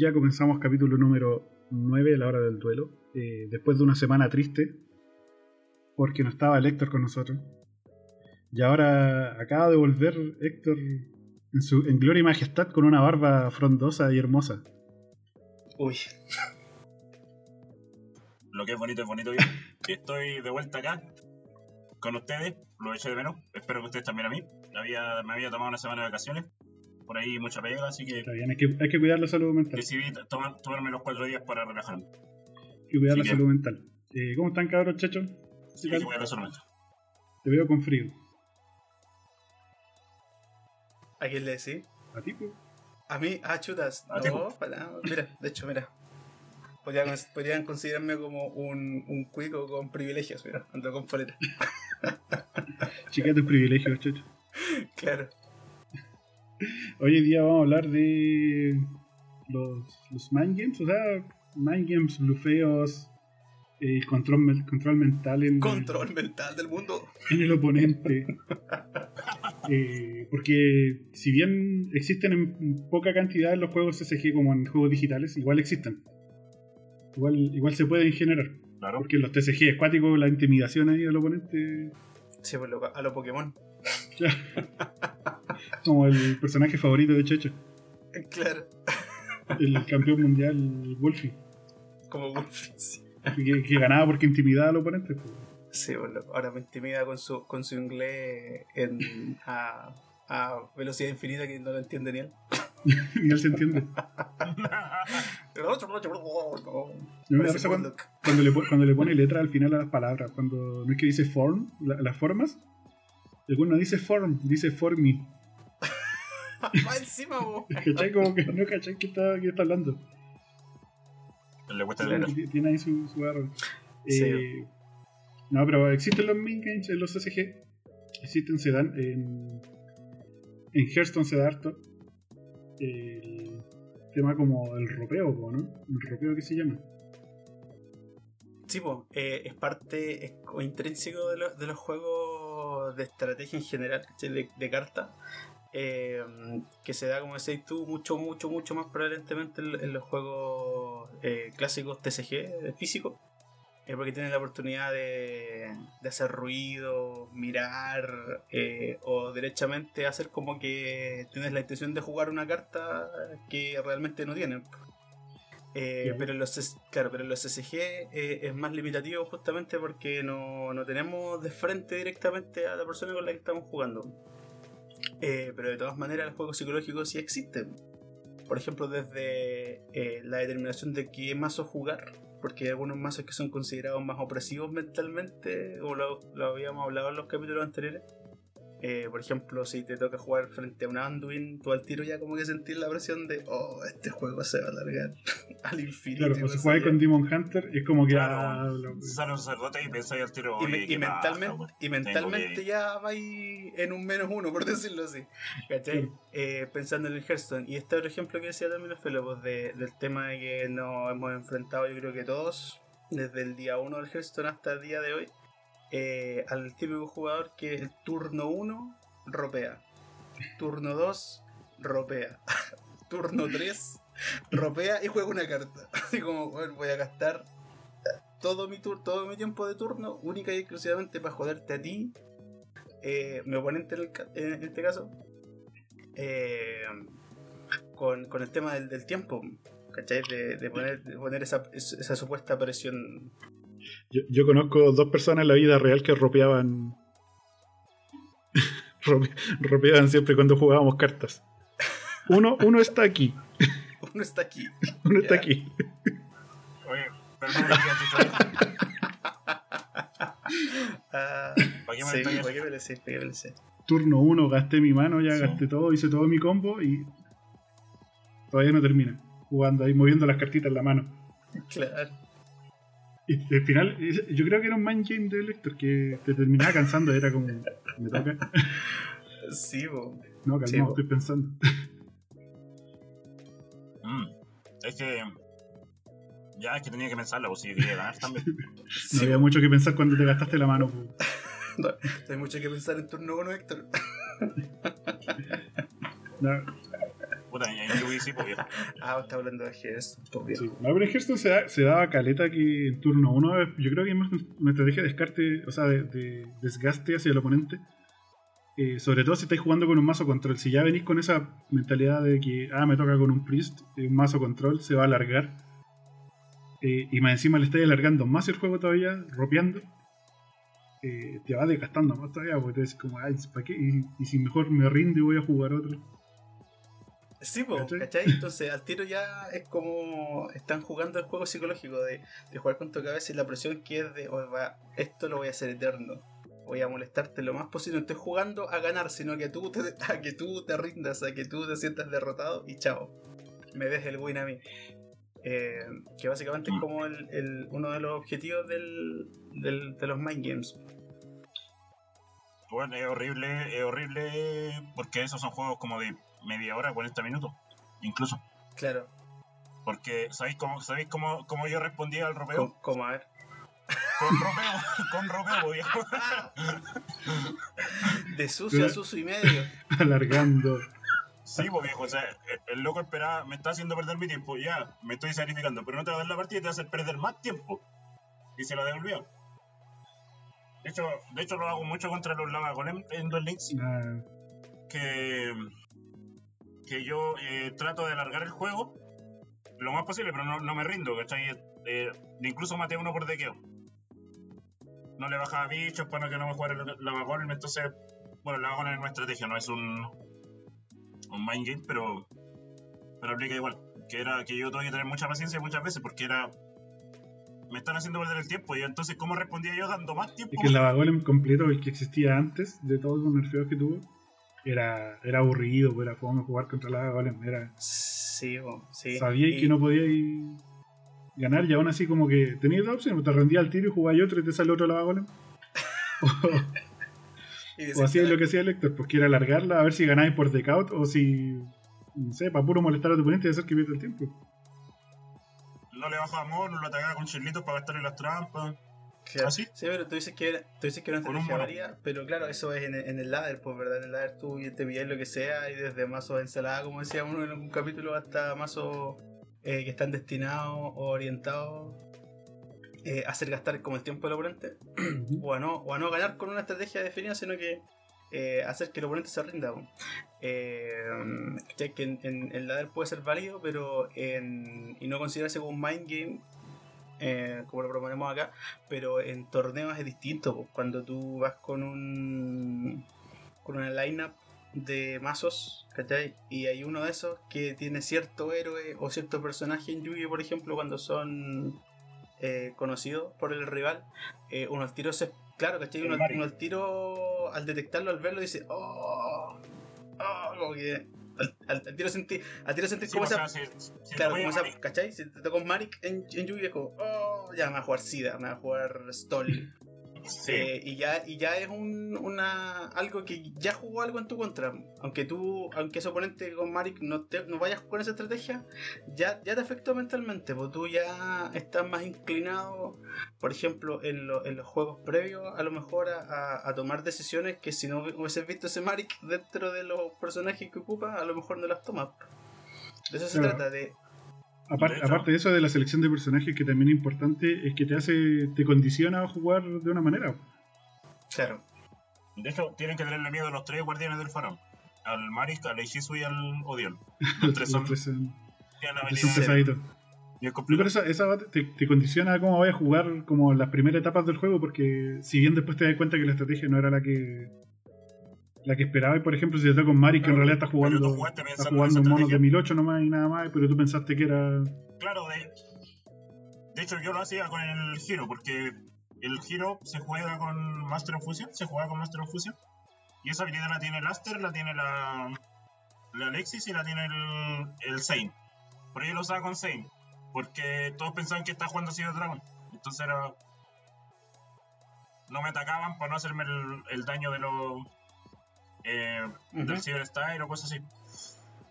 Ya comenzamos capítulo número 9 de la hora del duelo. eh, después de una semana triste, porque no estaba el Héctor con nosotros. Y ahora acaba de volver Héctor en, su, en gloria y majestad con una barba frondosa y hermosa. Uy, Lo que es bonito es bonito. Yo estoy de vuelta acá con ustedes. Lo eché de menos. Espero que ustedes también a mí. Me había tomado una semana de vacaciones. Por ahí mucha pega, así que Está bien, hay que, hay que cuidar la salud mental. decidí tomar, tomarme los cuatro días para relajarme. Hay que cuidar Sí, la que- salud mental. Eh, ¿Cómo están, cabros, chachos? Así ¿Qué que tal? voy a resolver. Te veo con frío. ¿a quién le decís? ¿A ti, pues? A mí, ah, chutas. A No, para, mira, de hecho, mira. Podrían, podrían considerarme como un, un cuico con privilegios, mira, ando con polera. Chica tus privilegios, chacho. Claro. Hoy en día vamos a hablar de los, los mind games, o sea, mind games, blufeos, el control, men- control mental en, Control mental del mundo. en el oponente. Eh, porque si bien existen en poca cantidad en los juegos SG como en juegos digitales, igual existen. Igual, igual se pueden generar. Claro. Porque en los TCG acuáticos, la intimidación ahí del oponente, Sí, pues lo- a los Pokémon. como el personaje favorito de Checho, Claro. el campeón mundial Wolfie, Como Wolfie. Sí, que, que ganaba porque intimidaba al oponente. pues. Sí, ahora me intimida con su, con su inglés en, a, a velocidad infinita que no lo entiende ni él. y él se entiende. me da risa cuando, cuando le, cuando le pone letra al final a las palabras. Cuando no es que dice form, la- las formas. Alguno no dice form, dice for me. Va encima, bo. ¿Cachai? Como que no cachai que está, que está hablando. Le cuesta leer. Tiene tiene ahí su, su error. Sí. Eh, no, pero existen los main games en los SG. Existen, se dan. En, en Hearthstone se da harto. El tema como el ropeo, ¿no? El ropeo que se llama. Sí, po, eh, es parte es intrínseco de, los- de los juegos de estrategia en general, de, de carta, eh, que se da, como decís tú, mucho, mucho, mucho más prevalentemente en, los juegos eh, clásicos TCG eh, físicos, eh, porque tienen la oportunidad de, hacer ruido, mirar, o derechamente hacer como que tienes la intención de jugar una carta que realmente no tienen. Eh, pero en los claro, pero los SG eh, es más limitativo justamente porque no, no tenemos de frente directamente a la persona con la que estamos jugando. Eh, pero de todas maneras los juegos psicológicos sí existen. Por ejemplo, desde eh, la determinación de qué mazo jugar, porque hay algunos mazos que son considerados más opresivos mentalmente, o lo, lo habíamos hablado en los capítulos anteriores. Eh, por ejemplo, si te toca jugar frente a un Anduin, tú al tiro ya como que sentís la presión de, oh, este juego se va a alargar al infinito. Claro, más si juegas allá". con Demon Hunter, es como que. Claro. ah, un sacerdote y pensáis al tiro. y, oye, me- y ¿qué pasa, mentalmente, weón? y mentalmente que- ya vais en un menos uno, por decirlo así. ¿Cachai? Eh, pensando en el Hearthstone. Y este otro ejemplo que decía también Felo, pues de- del tema de que nos hemos enfrentado, yo creo que todos, desde el día 1 del Hearthstone hasta el día de hoy, eh, al típico jugador que el turno 1 ropea, turno 2 ropea, turno 3 ropea y juega una carta. Así como, bueno, voy a gastar todo mi tur todo mi tiempo de turno única y exclusivamente para joderte a ti, eh, mi oponente en, el en este caso, eh, con, con el tema del, del tiempo, ¿cachai? De, de poner, de poner esa, esa supuesta presión. Yo, yo conozco dos personas en la vida real que ropeaban. rope- ropeaban siempre cuando jugábamos cartas. Uno, uno está aquí, Uno está aquí. uno está aquí. Oye, eso. Ah, ¿Para qué me sí, ¿para qué. Turno uno, gasté mi mano, ya Sí. gasté todo, hice todo mi combo y. Todavía no termina. Jugando ahí, moviendo las cartitas en la mano. Claro. Y al final, yo creo que era un mind game de Lector que te terminaba cansando, era como. Me toca. Sí, bo. No, calmado, Sí, estoy pensando. Mm, Es que. Ya, es que tenía que pensarlo, pues si quería ganar también. No había bo. mucho que pensar cuando te gastaste la mano. po. No, hay mucho que pensar en turno 1, Héctor. No. Puta. Ah, está hablando de Hearthstone, pues viejo. Sí. No, pero en Hearthstone se, da- se daba caleta que en turno 1, yo creo que es más una estrategia de descarte, o sea, de, de desgaste hacia el oponente. Eh, sobre todo si estáis jugando con un mazo control. Si ya venís con esa mentalidad de que, ah, me toca con un priest, eh, un mazo control, se va a alargar. eh, y más encima le estáis alargando más el juego todavía, ropeando. eh, te va desgastando más todavía, porque te decís como, ay, ¿para qué? Y, y si mejor me rindo y voy a jugar otro. Sí, po, ¿Cachai? ¿cachai? Entonces al tiro ya es como están jugando el juego psicológico de, de jugar con tu cabeza y la presión que es de, "Oye, va, esto lo voy a hacer eterno. Voy a molestarte lo más posible. No estoy jugando a ganar, sino que tú te, a que tú te rindas, a que tú te sientas derrotado y chao. Me des el win a mí. Eh, que básicamente es como el, el- uno de los objetivos del, del- de los mind games. Bueno, es horrible, es horrible porque esos son juegos como de media hora, 40 minutos, incluso. Claro, Porque, ¿sabéis cómo, ¿sabéis cómo, cómo yo respondía al ropeo? como, como a ver. Con ropeo, con ropeo, viejo. De sucio a sucio y medio. Alargando. Sí, pues viejo, o sea, el- el loco esperaba, me está haciendo perder mi tiempo, ya, me estoy sacrificando, pero no te va a dar la partida y te va a hacer perder más tiempo. Y se la devolvió. De hecho, de hecho lo hago mucho contra los lava golem en Duel Links, Ah, que, que yo eh, trato de alargar el juego lo más posible, pero no, no me rindo, ¿cachai? Eh, incluso maté a uno por dequeo. No le bajaba bichos para que no me jugara el lava golem, entonces, bueno, el lava golem es una estrategia, no es un, un mind game, pero, pero aplica igual. Que era que yo tuve que tener mucha paciencia muchas veces porque era. Me están haciendo perder el tiempo y entonces, ¿cómo respondía yo dando más tiempo? Es que el Lavagolem completo, el que existía antes de todos los nerfeos que tuvo, era, era aburrido, pues, era fome jugar contra el Lavagolem. Era, Sí, sí. sabíais Y- que no podíais ganar y aún así como que tenías dos opciones, te rendías al tiro y jugabas otro y te sale otro Lavagolem. y o decís, hacíais lo que hacía el Héctor, pues que era alargarla a ver si ganáis por decaut o si, no sé, para puro molestar a tu oponente y hacer que pierda el tiempo. No le bajaba amor, no lo atacaba con chilitos para gastarle las trampas. Claro. ¿Ah, sí? Sí, pero tú dices que era, tú dices que era una un estrategia mono. varía, pero claro, eso es en, en el ladder, pues verdad, en el ladder tú te pillas lo que sea y desde mazos de ensalada, como decía uno en algún capítulo, hasta mazos eh, que están destinados o orientados eh, a hacer gastar como el tiempo del oponente, o a, no, o a no ganar con una estrategia definida, sino que eh, hacer que el oponente se rinda. Eh, ¿cachai? que en, en el ladder puede ser válido, pero en, y no considerarse como un mind game, eh, como lo proponemos acá, pero en torneos es distinto. Cuando tú vas con un con una lineup de mazos, ¿cachai? Y hay uno de esos que tiene cierto héroe o cierto personaje en Yugi, por ejemplo, cuando son eh, conocidos por el rival, eh, uno al tiro se. Claro, ¿cachai? Uno, El Mario. uno al tiro, al detectarlo, al verlo, dice, ¡Oh! ¡Oh! Como que. Al, al- al tiro sentí, al tiro sentí Sí, como esa si, si Claro, como esa, ¿cachai? Si te tocó Marik en, en es como, oh, ya me va a jugar Sida, me va a jugar Stoli. Sí, Eh, y ya, y ya es un, una algo que ya jugó algo en tu contra. Aunque tú, aunque ese oponente con Marik no, te, no vayas con esa estrategia, ya, ya te afectó mentalmente, porque tú ya estás más inclinado, por ejemplo, en, lo- en los juegos previos, a lo mejor a, a- a tomar decisiones que si no hubieses visto ese Marik dentro de los personajes que ocupa, a lo mejor no las tomas. De eso se Claro. trata, de Aparte, aparte de eso de la selección de personajes que también es importante, es que te hace, te condiciona a jugar de una manera. Claro. De hecho, tienen que tenerle miedo a los tres guardianes del faraón. Al Marik, al Eishizu y al Odion. Los tres son, Los tres son- tienen son habilidades pesaditos. bien No, pero esa te, te condiciona a cómo vayas a jugar como las primeras etapas del juego, porque si bien después te das cuenta que la estrategia no era la que la que esperaba, y por ejemplo, si te toca con Mari, que en Pero- realidad está pero jugando, está jugando esa un mono de estrategia. 1008 nomás y nada más, pero tú pensaste que era. Claro, de, de hecho yo lo hacía con el giro, porque el giro se juega con Master of Fusion, se juega con Master of Fusion, y esa habilidad la tiene el Aster, la tiene la, la Alexis y la tiene el, el Zane. Por ello lo usaba con Zane, porque todos pensaban que estaba jugando Ciudad Dragon, entonces era... No me atacaban para no hacerme el, el daño de los... Eh, Ujú. del Cyber Style o cosas así.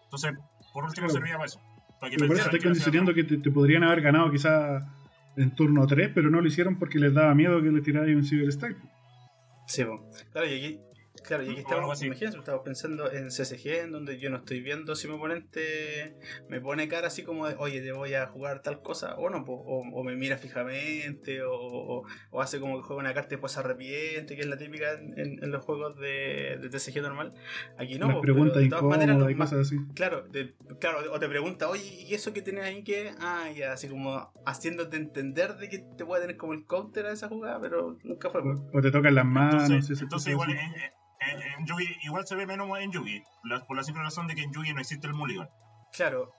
Entonces, por último Claro. servía para eso. Para que Pero por eso pensaran estás que te, te podrían haber ganado quizás en turno 3, pero no lo hicieron porque les daba miedo que le tirara un Cyber Strike. Sí, po. claro, y aquí, Claro, y aquí estamos, imagínense, estamos pensando en CSG, en donde yo no estoy viendo si mi oponente me pone cara así como de, oye, te voy a jugar tal cosa, o no, po, o, o me mira fijamente, o, o- o hace como que juega una carta y después se arrepiente, que es la típica en, en- en los juegos de, de TCG normal. Aquí no, po, pero de todas maneras, los cosas así. Claro, te- claro, o te pregunta, oye, ¿y eso que tienes ahí qué? Ah, ya, así como haciéndote entender de que te puede tener como el counter a esa jugada, pero nunca fue. po. O, o te tocan las manos. Entonces, entonces igual, así. En, Yugi igual se ve menos en Yugi, la- por la simple razón de que en Yugi no existe el mulligan. Claro,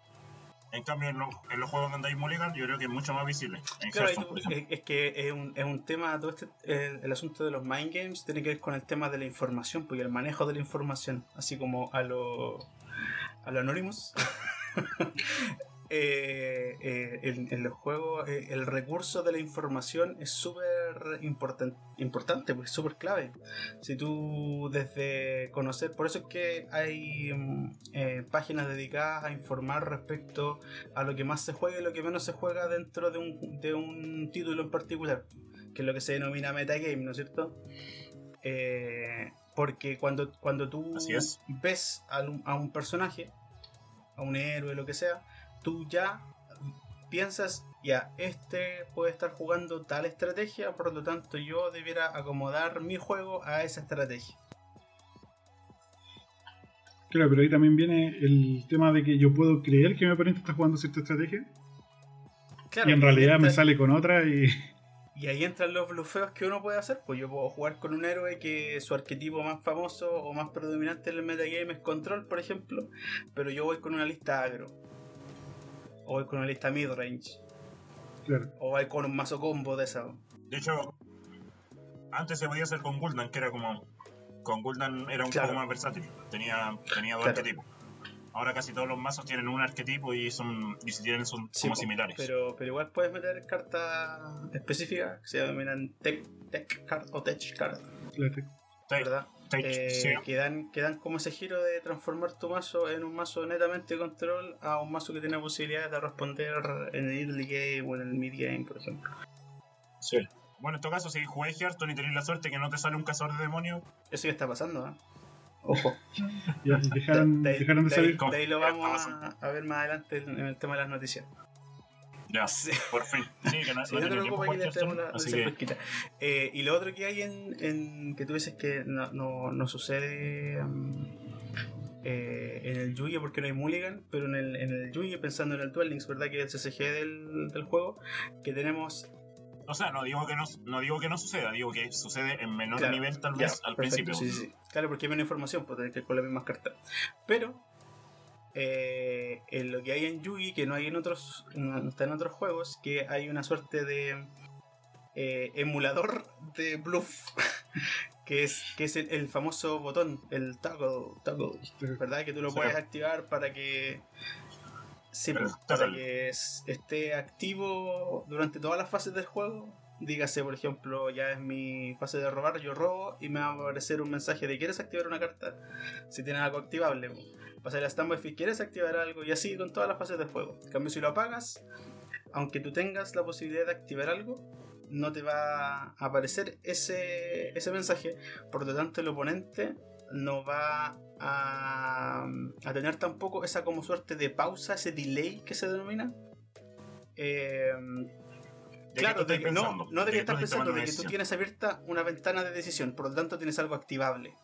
En cambio, en, los- en los juegos donde hay mulligan, yo creo que es mucho más visible. En Claro, Hearthstone, y por tú- ejemplo. es, es que es un, es un tema, todo este, el, el asunto de los mind games tiene que ver con el tema de la información, porque el manejo de la información, así como a lo, a lo Anonymous. eh, eh, en, en los juegos eh, el recurso de la información es súper importan- importante, pues es súper clave. Si tú desde conocer, por eso es que hay mm, eh, páginas dedicadas a informar respecto a lo que más se juega y lo que menos se juega dentro de un, de un título en particular, que es lo que se denomina metagame, ¿no es cierto? Eh, porque cuando, cuando tú ves a un personaje, a un héroe, lo que sea, tú ya piensas, ya, este puede estar jugando tal estrategia, por lo tanto yo debiera acomodar mi juego a esa estrategia. Claro, pero ahí también viene el tema de que yo puedo creer que mi oponente está jugando cierta estrategia Claro, y en realidad me sale con otra y Y ahí entran los blufeos que uno puede hacer. Pues yo puedo jugar con un héroe que su arquetipo más famoso o más predominante en el metagame es control, por ejemplo. Pero yo voy con una lista agro. O voy con una lista midrange. claro, O voy con un mazo combo de esa. De hecho, antes se podía hacer con Gul'dan, que era como. Con Gul'dan era un Claro. poco más versátil. Tenía, tenía dos Claro. arquetipos. Ahora casi todos los mazos tienen un arquetipo y son y si tienen son Sí, como po, similares. Pero, pero igual puedes meter cartas específicas que se denominan tech, tech card o tech card, claro. Sí, ¿verdad? Eh, que, dan, que dan como ese giro de transformar tu mazo en un mazo netamente control a un mazo que tiene posibilidades de responder en el early game o en el mid game, por ejemplo. Sí. Bueno, en todo caso, si jugué Hearthstone y tenés la suerte que no te sale un cazador de demonios, Eso ya está pasando, ¿eh? Ojo. Ya, dejaron, de, ahí- dejaron de de ahí- salir. Con- de ahí lo vamos a, a ver más adelante en el tema de las noticias. Ya, Sí. por fin. Sí, que no, Sí, no tenía tiempo Hearthstone, la así que. Eh, y lo otro que hay en, en que tú dices que no, no, no sucede mm, eh, en el Yugi porque no hay Mulligan, pero en el, en el Yugi, pensando en el Duel Links, ¿verdad? Que es el CCG del, del juego, que tenemos O sea, no digo que no, no digo que no suceda, digo que sucede en menor Claro, nivel tal Ya, vez al perfecto, principio. Sí, sí. Claro, porque hay menos información, pues tenés que ir con las mismas cartas. Pero eh, en lo que hay en Yugi, que no hay en otros, no está en otros juegos, que hay una suerte de eh, emulador de bluff, que es, que es el, el famoso botón, el toggle, toggle, ¿verdad? Que tú lo Sí. puedes activar para que sí, pues, para que es- esté activo durante todas las fases del juego. Dígase, por ejemplo, ya es mi fase de robar, yo robo y me va a aparecer un mensaje de ¿quieres activar una carta? Si tienes algo activable. Pasar a standby si quieres activar algo y así con todas las fases del juego. En cambio, si lo apagas, aunque tú tengas la posibilidad de activar algo, no te va a aparecer ese, ese mensaje. Por lo tanto, el oponente no va a, a tener tampoco esa como suerte de pausa, ese delay que se denomina. Eh, ¿De claro, de que, no, no de que estás pensando, de que tú tienes abierta una ventana de decisión, por lo tanto tienes algo activable.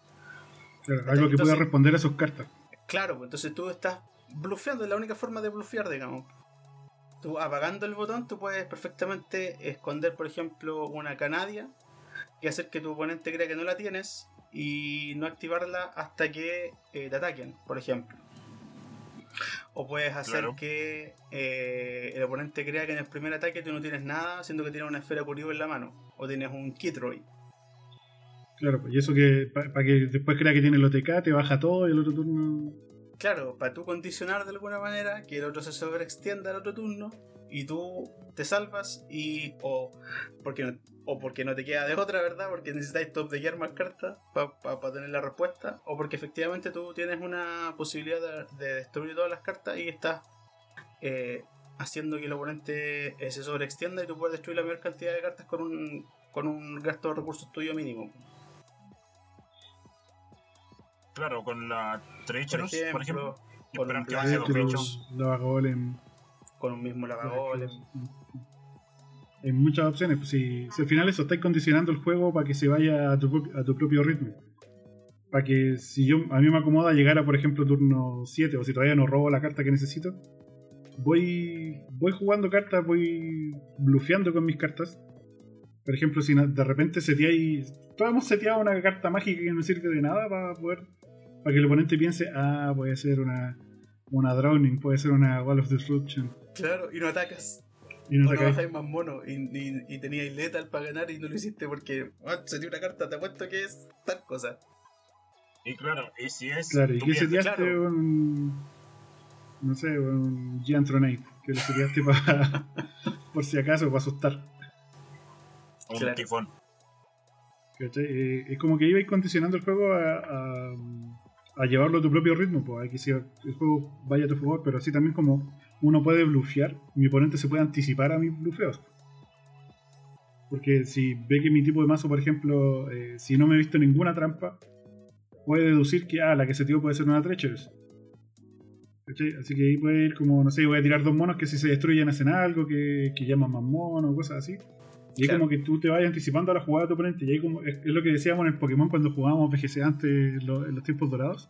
Claro, algo que pueda responder a sus cartas. Claro, pues entonces tú estás blufeando, es la única forma de blufear, digamos. Tú apagando el botón, tú puedes perfectamente esconder, por ejemplo, una canadia y hacer que tu oponente crea que no la tienes y no activarla hasta que eh, te ataquen, por ejemplo. O puedes hacer Claro. que eh, el oponente crea que en el primer ataque tú no tienes nada, siendo que tienes una esfera curibo en la mano. O tienes un Kitroid. Claro, pues, y eso que para que después crea que tiene el OTK, te baja todo y el otro turno. Claro, para tú condicionar de alguna manera que el otro se sobreextienda al otro turno y tú te salvas y o porque no, o porque no te queda de otra, ¿verdad? Porque necesitáis top de más cartas para tener la respuesta o porque efectivamente tú tienes una posibilidad de, de destruir todas las cartas y estás eh, haciendo que el oponente eh, se sobreextienda y tú puedes destruir la mayor cantidad de cartas con un, con un gasto de recursos tuyo mínimo. Claro, con la Por Treacherous, ejemplo, por ejemplo. con esperar un que bichos. Ops. Lava Golem. con un mismo lavagolem. Hay muchas opciones. Pues si, si al final eso estáis condicionando el juego para que se vaya a tu, pro- a tu propio ritmo. Para que si yo a mí me acomoda llegar a, por ejemplo, turno 7, o si todavía no robo la carta que necesito, voy voy jugando cartas, voy blufeando con mis cartas. Por ejemplo, si de repente seteáis. Todos hemos seteado una carta mágica que no sirve de nada para poder. Para que el oponente piense, ah, puede ser una, una Drowning, puede ser una Wall of Disruption. Claro, y no atacas. Y no o no bajáis más mono. Y, y, y teníais letal para ganar y no lo hiciste porque ah, se dio una carta, te apuesto que es tal cosa. Y claro, y si es. Claro, y que seteaste claro. un. No sé, un Giantronate. Que lo seteaste para. por si acaso, para asustar. un Claro. tifón. ¿cachai? Eh, es como que ibais condicionando el juego a, a, a llevarlo a tu propio ritmo, pues, que si el juego vaya a tu favor, pero así también como uno puede blufear, mi oponente se puede anticipar a mis blufeos. Porque si ve que mi tipo de mazo, por ejemplo, eh, si no me he visto ninguna trampa, puede deducir que ah, la que se tiró puede ser una Treacherous. Así que ahí puede ir como, no sé, voy a tirar dos monos que si se destruyen hacen algo, que, que llaman más monos, cosas así. Y es Claro. como que tú te vayas anticipando a la jugada de tu oponente. Y ahí como, es, es lo que decíamos en el Pokémon cuando jugábamos VGC antes, en los, en los tiempos dorados.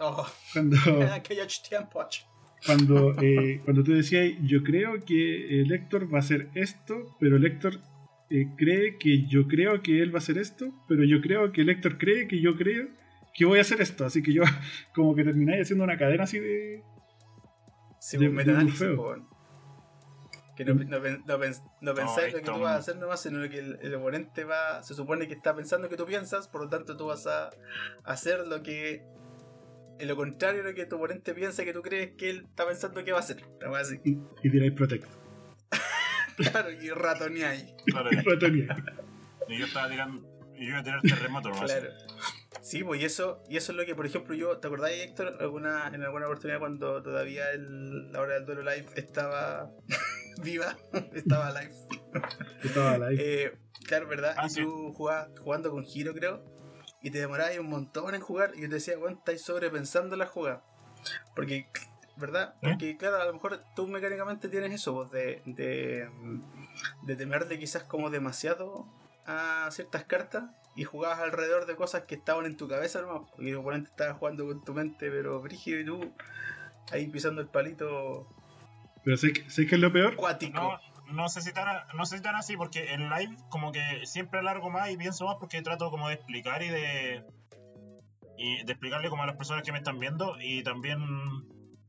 Oh, Cuando, aquellos tiempos. cuando, eh, cuando tú decías, yo creo que el Héctor va a hacer esto, pero el Héctor eh, cree que yo creo que él va a hacer esto, pero yo creo que el Héctor cree que yo creo que voy a hacer esto. Así que yo como que termináis haciendo una cadena así de... Sí, De- pues de weón. Que no, no, pen- no, pens- no pensáis lo que tú vas a hacer nomás, sino que el, el oponente va, se supone que está pensando que tú piensas, por lo tanto tú vas a hacer lo que, en lo contrario de lo que tu oponente piensa que tú crees que él está pensando que va a hacer. Así. Y, y tiráis Protect. Claro, y ratoneáis. Claro, Ratoneáis. y yo estaba tirando. Y yo iba a tirar terremoto nomás. Claro. Sí, pues y eso, y eso es lo que, por ejemplo, yo, ¿te acordáis, Héctor, alguna, en alguna oportunidad cuando todavía el, la hora del duelo live estaba viva, estaba live? Estaba live. Eh, claro, ¿verdad? Ah, y sí. tú jugabas jugando con Giro, creo, y te demorabas un montón en jugar, y yo te decía, bueno, estáis sobrepensando la jugada. Porque, ¿verdad? ¿Eh? Porque, claro, a lo mejor tú mecánicamente tienes eso, vos, de, de, de temerle quizás como demasiado a ciertas cartas y jugabas alrededor de cosas que estaban en tu cabeza nomás, porque el oponente estaba jugando con tu mente, pero brígido y tú ahí pisando el palito Pero sé que, sé que es lo peor. acuático. No, no sé si tan, no sé si tan así, porque en live como que siempre alargo más y pienso más porque trato como de explicar y de. Y de explicarle como a las personas que me están viendo y también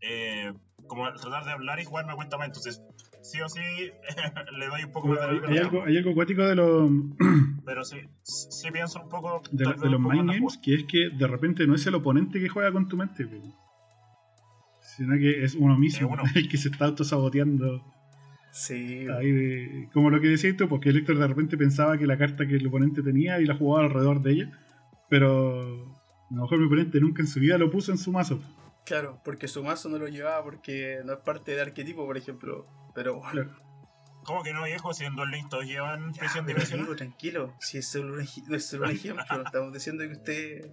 eh, como tratar de hablar y jugar me cuenta más. Entonces, sí o sí le doy un poco más de Hay, la hay algo, hay algo acuático de los, Pero sí, sí pienso un poco. de, los mind games, que es que de repente no es el oponente que juega con tu mente, po. Sino que es uno mismo Es uno. el que se está autosaboteando. Sí, Ahí de- como lo que decías tú, porque el Héctor de repente pensaba que la carta que el oponente tenía y la jugaba alrededor de ella, pero a lo mejor mi oponente nunca en su vida lo puso en su mazo. Claro, porque su mazo no lo llevaba porque no es parte del arquetipo, por ejemplo. Pero bueno, Claro. ¿Cómo que no, viejo? Si en dos links todos llevan pero dimensional. amigo, tranquilo. Si es solo un, ej- no es solo un ejemplo, estamos diciendo que usted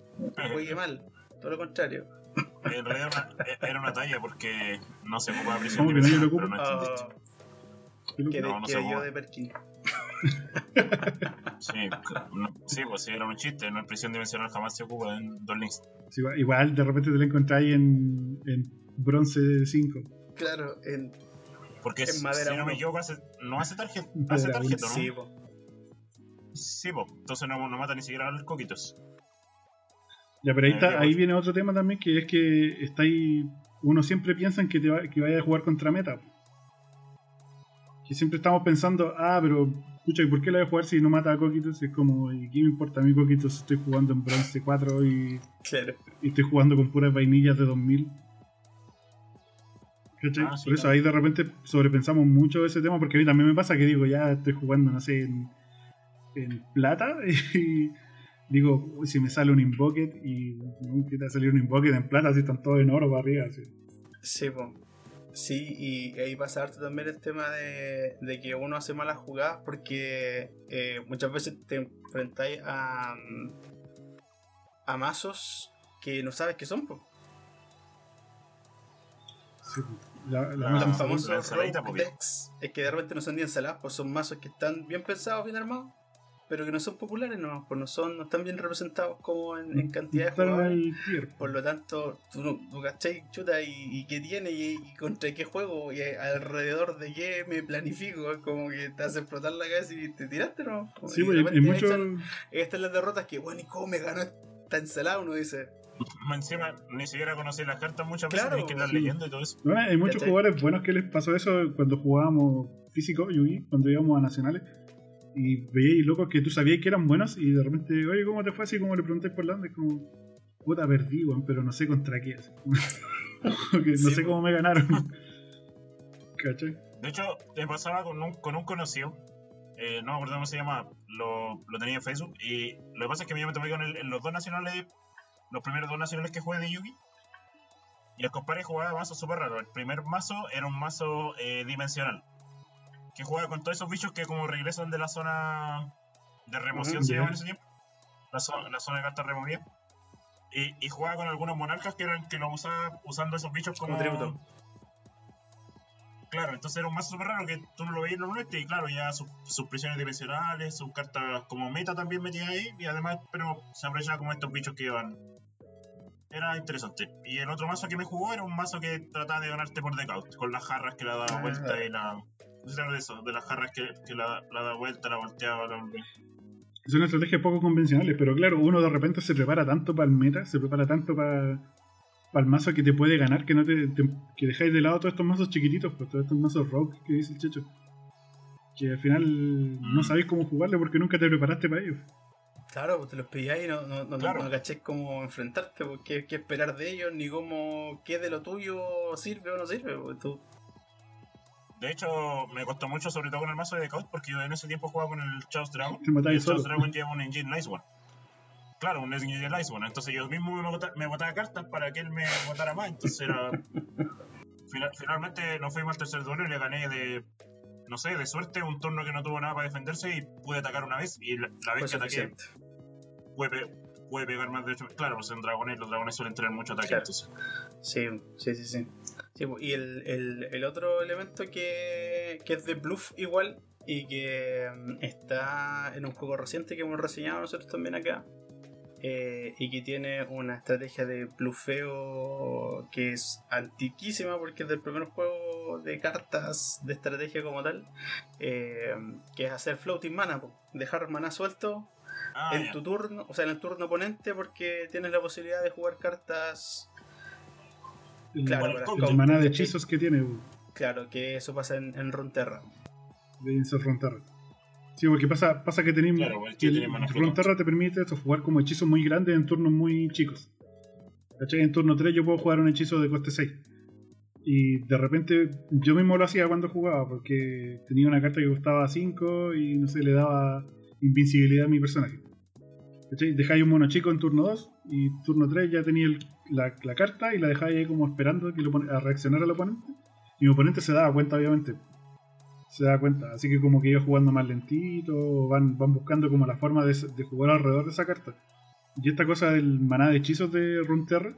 juegue mal. Todo lo contrario. En realidad era una, era una talla porque no se ocupa prisión ¿Cómo que nadie lo dimensional, pero no Ah, entendiste. Yo lo- que de, No, no se yo de Perkin. Sí, no- sí, pues sí, era un chiste. No en prisión dimensional jamás se ocupa en dos links. Sí, igual, igual de repente te la encontráis en, en bronce 5. Claro, en, Porque En si madera no me equivoco, hace, no hace tarjeta. Hace tarjeta, ¿no? sí, po. Sí, pues. Entonces no, no mata ni siquiera a los coquitos. Ya, pero ahí, Eh, está, ahí pues. viene otro tema también, que es que está ahí, uno siempre piensa en que, te va- que vaya a jugar contra meta. Que siempre estamos pensando, ah, pero, escucha, ¿y por qué la voy a jugar si no mata a Coquitos? Es como, ¿y qué me importa a mí Coquitos? Estoy jugando en bronce 4 y, Claro. y estoy jugando con puras vainillas de 2000. ¿Cachai? Ah, sí, Por eso claro. ahí de repente sobrepensamos mucho ese tema, porque a mí también me pasa que digo, ya estoy jugando, no sé, en, en plata y digo, uy, si me sale un invoket y no quiere salir un invoket en plata, si están todos en oro para arriba. así. Sí, po. Sí, y ahí pasa harto también el tema de, de que uno hace malas jugadas porque eh, muchas veces te enfrentáis a, mm, a mazos que no sabes qué son, pues. Sí, la, la Ah, la pues, es que de repente no son ni ensaladas, pues son mazos que están bien pensados, bien armados, pero que no son populares, no, pues no son, no están bien representados como en, en cantidad de jugadores. tier. Por lo tanto, tú, no, tú cachai, chuta, y, y qué tiene, y, y contra qué juego, y alrededor de qué me planifico, es como que te hace explotar la cabeza y te tiraste, ¿no? Sí, Y pues, están- ahí están las derrotas que, bueno, ¿y cómo me ganó esta ensalada? Uno dice, Encima, ni siquiera conocí las cartas muchas veces, Claro, que sí. leyendo y todo eso. No, hay muchos ¿Cachai? jugadores buenos que les pasó eso cuando jugábamos físico, Yugi, cuando íbamos a nacionales. Y veíais locos que tú sabías que eran buenos y de repente, oye, ¿cómo te fue? Así como le preguntáis por la onda, es como, puta, perdí, weón, pero no sé contra qué. no Sí, sé cómo me ganaron. ¿Cachai? De hecho, te pasaba con un, con un conocido, eh, no me acuerdo cómo se llama, lo, lo tenía en Facebook, y lo que pasa es que yo me tomé con en los dos nacionales, los primeros dos nacionales que jugué de Yugi, y el compadre jugaba mazos súper raros. El primer mazo era un mazo eh, dimensional, que juega con todos esos bichos que como regresan de la zona de remoción, se llama en ese tiempo, la, zo- la zona de cartas removidas. Y, y jugaba con algunos monarcas que eran que lo usaba usando esos bichos como, Como tributo. Claro, entonces era un mazo súper raro que tú no lo veías normalmente y claro, ya sus, sus prisiones dimensionales, sus cartas como meta también metidas ahí y además, pero se aprovechaba como estos bichos que iban. Era interesante. Y el otro mazo que me jugó era un mazo que trataba de ganarte por decaut, con las jarras que la daba Ah. vuelta y la... No de eso, de las jarras que, que la, la da vuelta, la volteaba, la volvía. Son estrategias poco convencionales, pero claro, uno de repente se prepara tanto para el meta, se prepara tanto para el mazo que te puede ganar que no te, te- que dejáis de lado todos estos mazos chiquititos, pues todos estos mazos rock que dice el checho. Que al final no Mm. sabéis cómo jugarle porque nunca te preparaste para ellos. Claro, pues te los pilláis y no, no, no, Claro. no cacháis cómo enfrentarte, pues, qué, qué esperar de ellos, ni cómo qué de lo tuyo sirve o no sirve. Pues, tú, De hecho, me costó mucho, sobre todo con el mazo de decaut, porque yo en ese tiempo jugaba con el Chaos Dragon. Y el Chaos. Dragon lleva un Engine Nice One. Claro, un Engine Nice One. Entonces yo mismo me botaba, me botaba cartas para que él me votara más. Entonces era. Fina- finalmente nos fuimos al tercer duelo y le gané de. No sé, de suerte, un turno que no tuvo nada para defenderse y pude atacar una vez. Y la, la vez que ataqué, pe- pude pegar más de 8. Claro, pues en dragones, los dragones suelen tener mucho ataque. Claro. Entonces, Sí, sí, sí, sí. Sí, pues, y el, el, el otro elemento que, que es de bluff igual y que mm, está en un juego reciente que hemos reseñado nosotros también acá eh, y que tiene una estrategia de bluffeo que es antiquísima porque es del primer juego de cartas de estrategia como tal eh, que es hacer floating mana, dejar mana suelto ah, en tu turno, o sea, en el turno oponente porque tienes la posibilidad de jugar cartas El, Claro, con- el maná de hechizos que tiene Claro, que eso pasa en, en Runeterra. de Insert Runeterra. Sí, porque pasa, pasa que tenéis Claro, el que tiene. Runeterra te permite eso, jugar como hechizos muy grandes en turnos muy chicos. ¿Cachai? En turno 3 yo puedo jugar un hechizo de coste 6. Y de repente yo mismo lo hacía cuando jugaba, porque tenía una carta que costaba 5 y no sé, le daba invincibilidad a mi personaje. Dejáis un mono chico en turno 2 y turno 3 ya tenía la, carta y la dejáis ahí como esperando que lo a reaccionar al oponente. Y mi oponente se daba cuenta, obviamente. Se da cuenta. Así que como que iba jugando más lentito, van, buscando como la forma de, de jugar alrededor de esa carta. Y esta cosa del maná de hechizos de Runeterra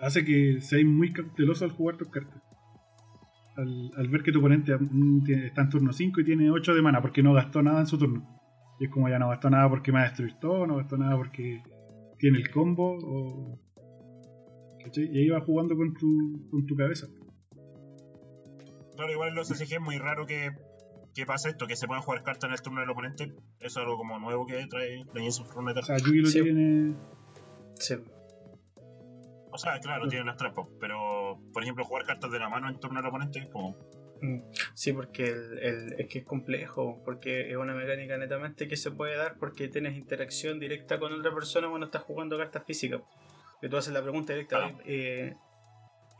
hace que seáis muy cauteloso al jugar tus cartas. Al, al ver que tu oponente mm, tiene- está en turno 5 y tiene 8 de mana porque no gastó nada en su turno. Y es como ya no gastó nada porque me va a destruir todo, no gastó nada porque tiene el combo. O... ¿Cachai? Y ahí va jugando con tu, con tu cabeza. Claro, igual en los SG es muy raro que, que pase esto, que se puedan jugar cartas en el turno del oponente. Eso es algo como nuevo que trae Legends of O sea, Yugi lo Sí. tiene. Sí. O sea, claro, tienen las trampas, pero por ejemplo, jugar cartas de la mano en torno al oponente es como. Mm. Sí, porque el, el- es que es complejo, porque es una mecánica netamente que se puede dar porque tienes interacción directa con otra persona cuando estás jugando cartas físicas. Que tú haces la pregunta directa, eh,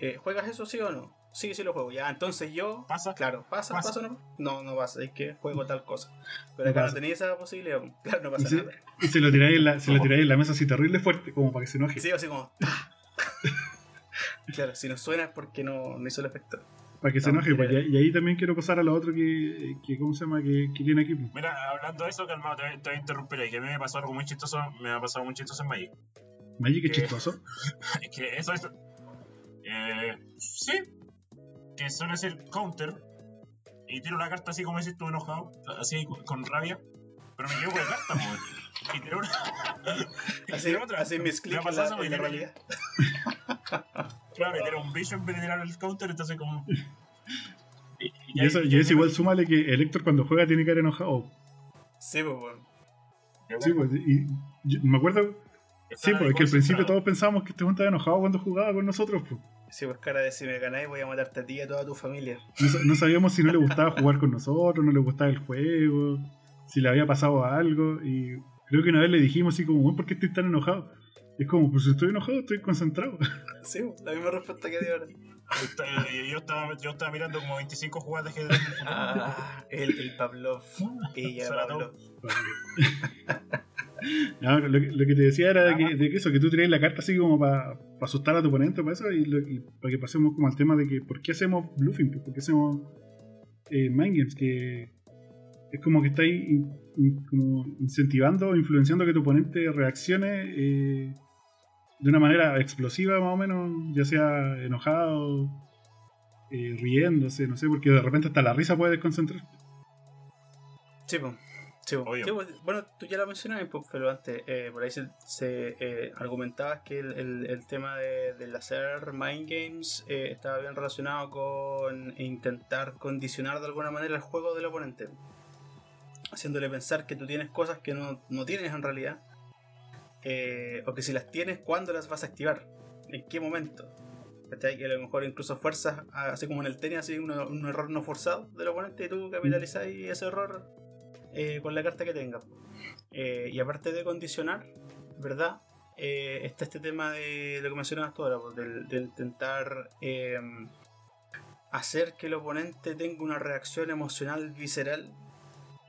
eh, ¿juegas eso sí o no? Sí, sí lo juego. Ya, entonces yo... ¿Pasa? Claro, ¿pasa? Pasa. ¿Pasa o no? No, no pasa, es que juego tal cosa. Pero acá no tenéis esa posibilidad, claro, no pasa Y nada. Y se lo tiráis en la, se lo tiráis en la mesa así terrible fuerte, como para que se enoje. Sí, así como... claro, si no suena es porque no, no hizo el efecto. Para que se No, enoje. pues, y, ahí también quiero pasar a lo otro que, que ¿cómo se llama? Que, que tiene aquí. Mira, hablando de eso, calmado, te, voy- te voy a interrumpir ahí, que a mí me pasó algo muy chistoso, me ha pasado muy chistoso en Magic. Magic es ¿Qué? chistoso. Es que eso es. Eh, sí. Que suele ser counter. Y tiro la carta así como decís tú enojado. Así con, con rabia. Pero me equivoco de carta. Y tiro una. y Así, tiro otra. así mis clics en la, pasado, en la me realidad. Claro, y tiro un bicho en vez de tirar el counter, entonces como. Y, Y eso, y eso igual súmale que el Héctor cuando juega tiene que haber enojado. Sí, pues, bueno. Sí, pues, y yo me acuerdo, sí, pues, que al principio todos pensábamos que este weón estaba enojado cuando jugaba con nosotros. Pues. Sí, pues cara de si me ganáis voy a matarte a ti y a toda tu familia. No, no sabíamos si no le gustaba jugar con nosotros, no le gustaba el juego, si le había pasado algo. Y creo que una vez le dijimos así como, "Weón, ¿por qué estoy tan enojado? Y es como, pues estoy enojado, estoy concentrado. Sí, la misma respuesta que di ahora. Yo estaba, yo estaba mirando como 25 jugadas de ajedrez. Ah, el, el Pavlov. Ella. Pavlov. No, lo, que, lo que te decía era de que, de que eso, que tú tiras la carta así como para asustar a tu oponente para eso y, lo- y para que pasemos como al tema de que ¿por qué hacemos bluffing? ¿Por qué hacemos eh, mind games? Que es como que estáis in- in- como incentivando o influenciando que tu oponente reaccione eh, de una manera explosiva más o menos, ya sea enojado, eh, riéndose, no sé, porque de repente hasta la risa puede desconcentrar. Sí, pues. Sí, pues. Pues, Bueno, tú ya lo mencionabas, pero antes, eh, por ahí se, se, eh, argumentabas que el, el- el tema de, del hacer mind games eh, estaba bien relacionado con intentar condicionar de alguna manera el juego del oponente. Haciéndole pensar que tú tienes cosas que no, no tienes en realidad. eh, o que si las tienes, ¿cuándo las vas a activar? ¿En qué momento? ¿Cachai? Y a lo mejor incluso fuerzas, así como en el tenis, así un, un error no forzado del oponente y tú capitalizas ese error eh, con la carta que tengas. Eh, y aparte de condicionar, ¿verdad? Está este tema de lo que mencionabas tú ahora, pues, del- de, intentar hacer que el oponente tenga una reacción emocional visceral.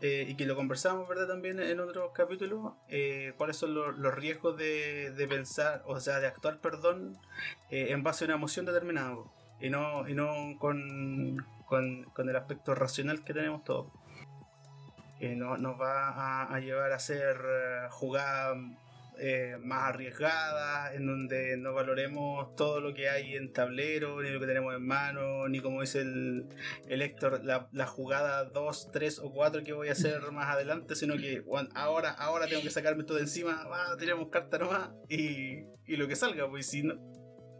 Eh, y que lo conversamos, ¿verdad? También en otros capítulos. eh, ¿Cuáles son los, los riesgos de, de pensar, o sea, de actuar, perdón, eh, en base a una emoción determinada? Y no, y no con, con, con el aspecto racional que tenemos todos no- nos va a, a llevar a hacer eh, jugadas eh, más arriesgadas, en donde no valoremos todo lo que hay en tablero, ni lo que tenemos en mano, ni como dice el, el Héctor, la, la jugada 2, 3 o 4 que voy a hacer más adelante, sino que ahora, ahora tengo que sacarme todo de encima, ah, carta nomás y, y lo que salga, pues si no.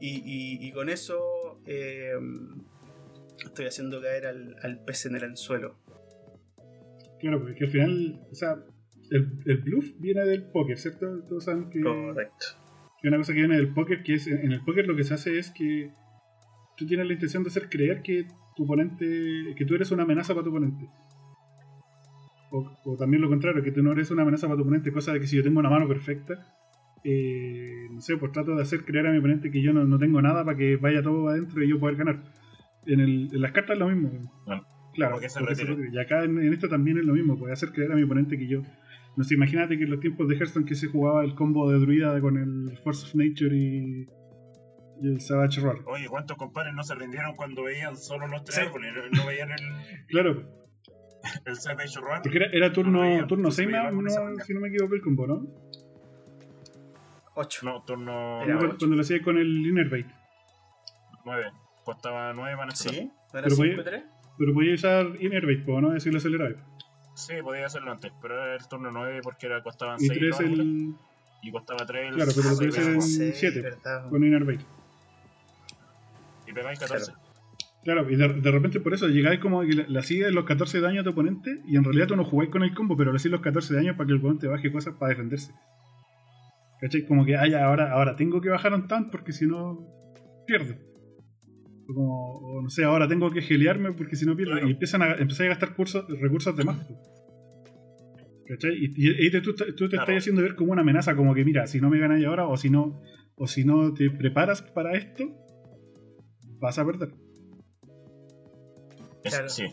Y, con eso eh, estoy haciendo caer al, al pez en el anzuelo. Claro, porque al final, o sea, el, el bluff viene del póker, ¿cierto? Todos saben que, Correcto. que una cosa que viene del póker, que es en el póker lo que se hace es que tú tienes la intención de hacer creer que tu oponente, que tú eres una amenaza para tu oponente. O, o también lo contrario, que tú no eres una amenaza para tu oponente, cosa de que si yo tengo una mano perfecta, eh, no sé, pues trato de hacer creer a mi oponente que yo no, no tengo nada para que vaya todo adentro y yo poder ganar. En, el, en las cartas es lo mismo. Claro. Claro, Porque se porque se retire. retire. y acá en, en esto también es lo mismo, puede hacer creer a mi oponente que yo. No sé, imagínate que en los tiempos de Hearthstone que se jugaba el combo de druida con el Force of Nature y, y el Savage Roar. Oye, ¿cuántos compadres no se rindieron cuando veían solo los tres Sí. árboles? No veían el, Claro, el Savage Run. porque era, era turno, No veía, turno pues, 6 veía más, con esa no, manga. si no me equivoco el combo, ¿no? 8. No, turno Era cuando, ocho. cuando lo hacía con el Innerbait. 9. Costaba 9 para ¿Sí? ¿No era Pero voy- 5 3? Pero podía usar Innerbait, ¿puedo no? Decirlo acelerado. Sí, podía hacerlo antes, pero era el turno 9 porque era, costaban Y 6 3 el. y costaba 3 Claro, pero lo puede seis hacer en pesos. 7 con Innerbait. Y pegáis 14. Claro, y de, de repente por eso llegáis como que le, le hacías los 14 de daño a tu oponente y en realidad tú no jugáis con el combo, pero le hacías los 14 de daño para que el oponente baje cosas para defenderse. ¿Cachai? Como que, ah, ya, ahora, ahora tengo que bajar un tank porque si no, pierdo. Como, o no sé, ahora tengo que gelearme porque si no pierdo. Claro. Y empiezan a, empezar a gastar cursos, recursos de más. ¿Cachai? Y, y ahí te- tú, tú te Claro. estás haciendo ver como una amenaza, como que mira, si no me ganáis ahora o si no, o si no te preparas para esto, vas a perder. Es- Claro. Sí.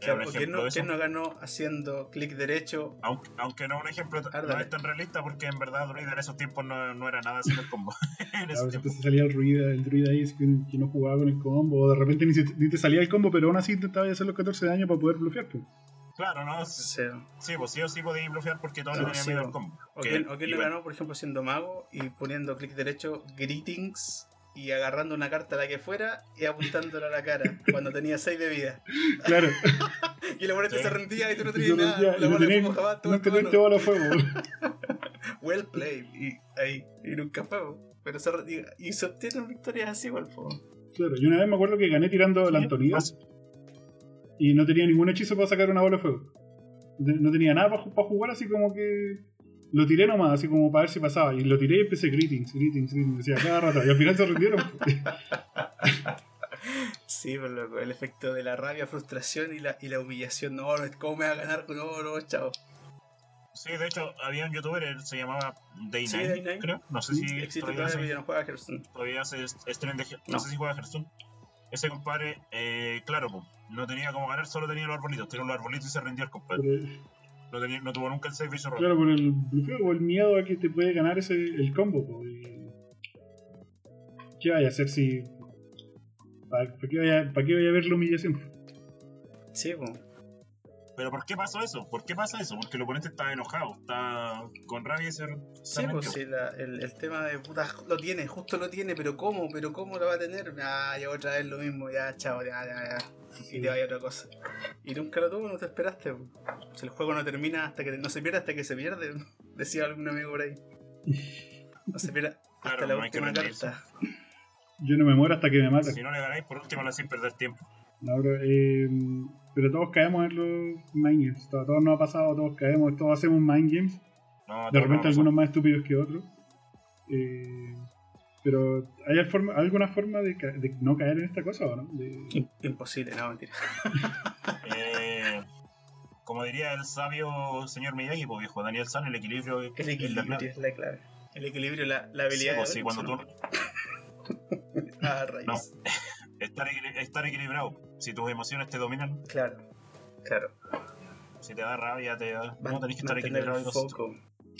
Claro, ¿quién no, de eso. quién no ganó haciendo clic derecho? Aunque, aunque no un ejemplo no es tan realista porque en verdad Druida en esos tiempos no, no era nada haciendo el combo. en Claro, te salía el druida, el druida ahí que, que no jugaba con el combo, o de repente ni, se- ni te salía el combo, pero aún así intentabas hacer los 14 de daño para poder bloquear. pues. Claro, ¿no? Sí, sí pues sí o sí podéis blufear porque todos no, tenían miedo al combo. O quién lo ganó, por ejemplo, siendo mago y poniendo clic derecho, greetings y agarrando una carta a la que fuera y apuntándola a la cara cuando tenía 6 de vida. Claro. y el oponente se rendía y tú no tenías nada. La bola de fuego jamás No tenías bola de fuego. well played. Y ahí, y nunca fue. Pero se, y, y se obtienen victorias así igual. Claro, y una vez me acuerdo que gané tirando la Antonio y no tenía ningún hechizo para sacar una bola de fuego. No tenía nada para, jugar, así como que. Lo tiré nomás, así como para ver si pasaba. Y lo tiré y empecé greetings, greetings, greetings. Decía cada rato. Y al final se rindieron. sí, pero el efecto de la rabia, frustración y la, y la humillación. No, ¿cómo me va a ganar? No, no, chao. Sí, de hecho, había un youtuber, él se llamaba Day sí, creo. No sé si existe todavía, no juega Hearthstone. Todavía hace stream de no. sé si juega Hearthstone. Ese compadre, eh, claro, pues, no tenía como ganar, solo tenía los arbolitos. Tiró los arbolitos y se rindió el compadre. No, tenía, no tuvo nunca el y su Claro, por el o el miedo a que te puede ganar ese, el combo. ¿Qué vaya a hacer si. ¿Para, qué, vaya, ¿Para qué vaya a ver la humillación? Sí, pues. Pero ¿por qué pasó eso? ¿Por qué pasa eso? Porque el oponente está enojado, está con rabia y se, Sí, pues sí, el, el, tema de puta, lo tiene, justo lo tiene, pero ¿cómo? ¿Pero cómo lo va a tener? Ah, ya otra vez lo mismo, ya, chao, ya, ya, ya. Y te vaya otra cosa. Y nunca lo tuvo, no te esperaste. Si el juego no termina hasta que no se pierde hasta que se pierde, decía algún amigo por ahí. No se pierde hasta la última carta. Yo no me muero hasta que me maten. Si no le ganáis, por último lo hacéis perder tiempo. No, pero, eh, pero todos caemos en los mind games. Todos, nos ha pasado, todos caemos, todos hacemos mind games. de repente algunos más estúpidos que otros. Eh, pero ¿hay forma, alguna forma de, de, no caer en esta cosa o no? Imposible, no, mentira. eh, como diría el sabio señor Miyagi, pues viejo, Daniel San, el equilibrio, el equilibrio es la clave. El equilibrio, la, la habilidad. Sí, pues, sí, cuando tú... ah, raíz. No. Estar, estar equilibrado si tus emociones te dominan. Claro, claro. Si te da rabia, te da. No tenés que estar equilibrado.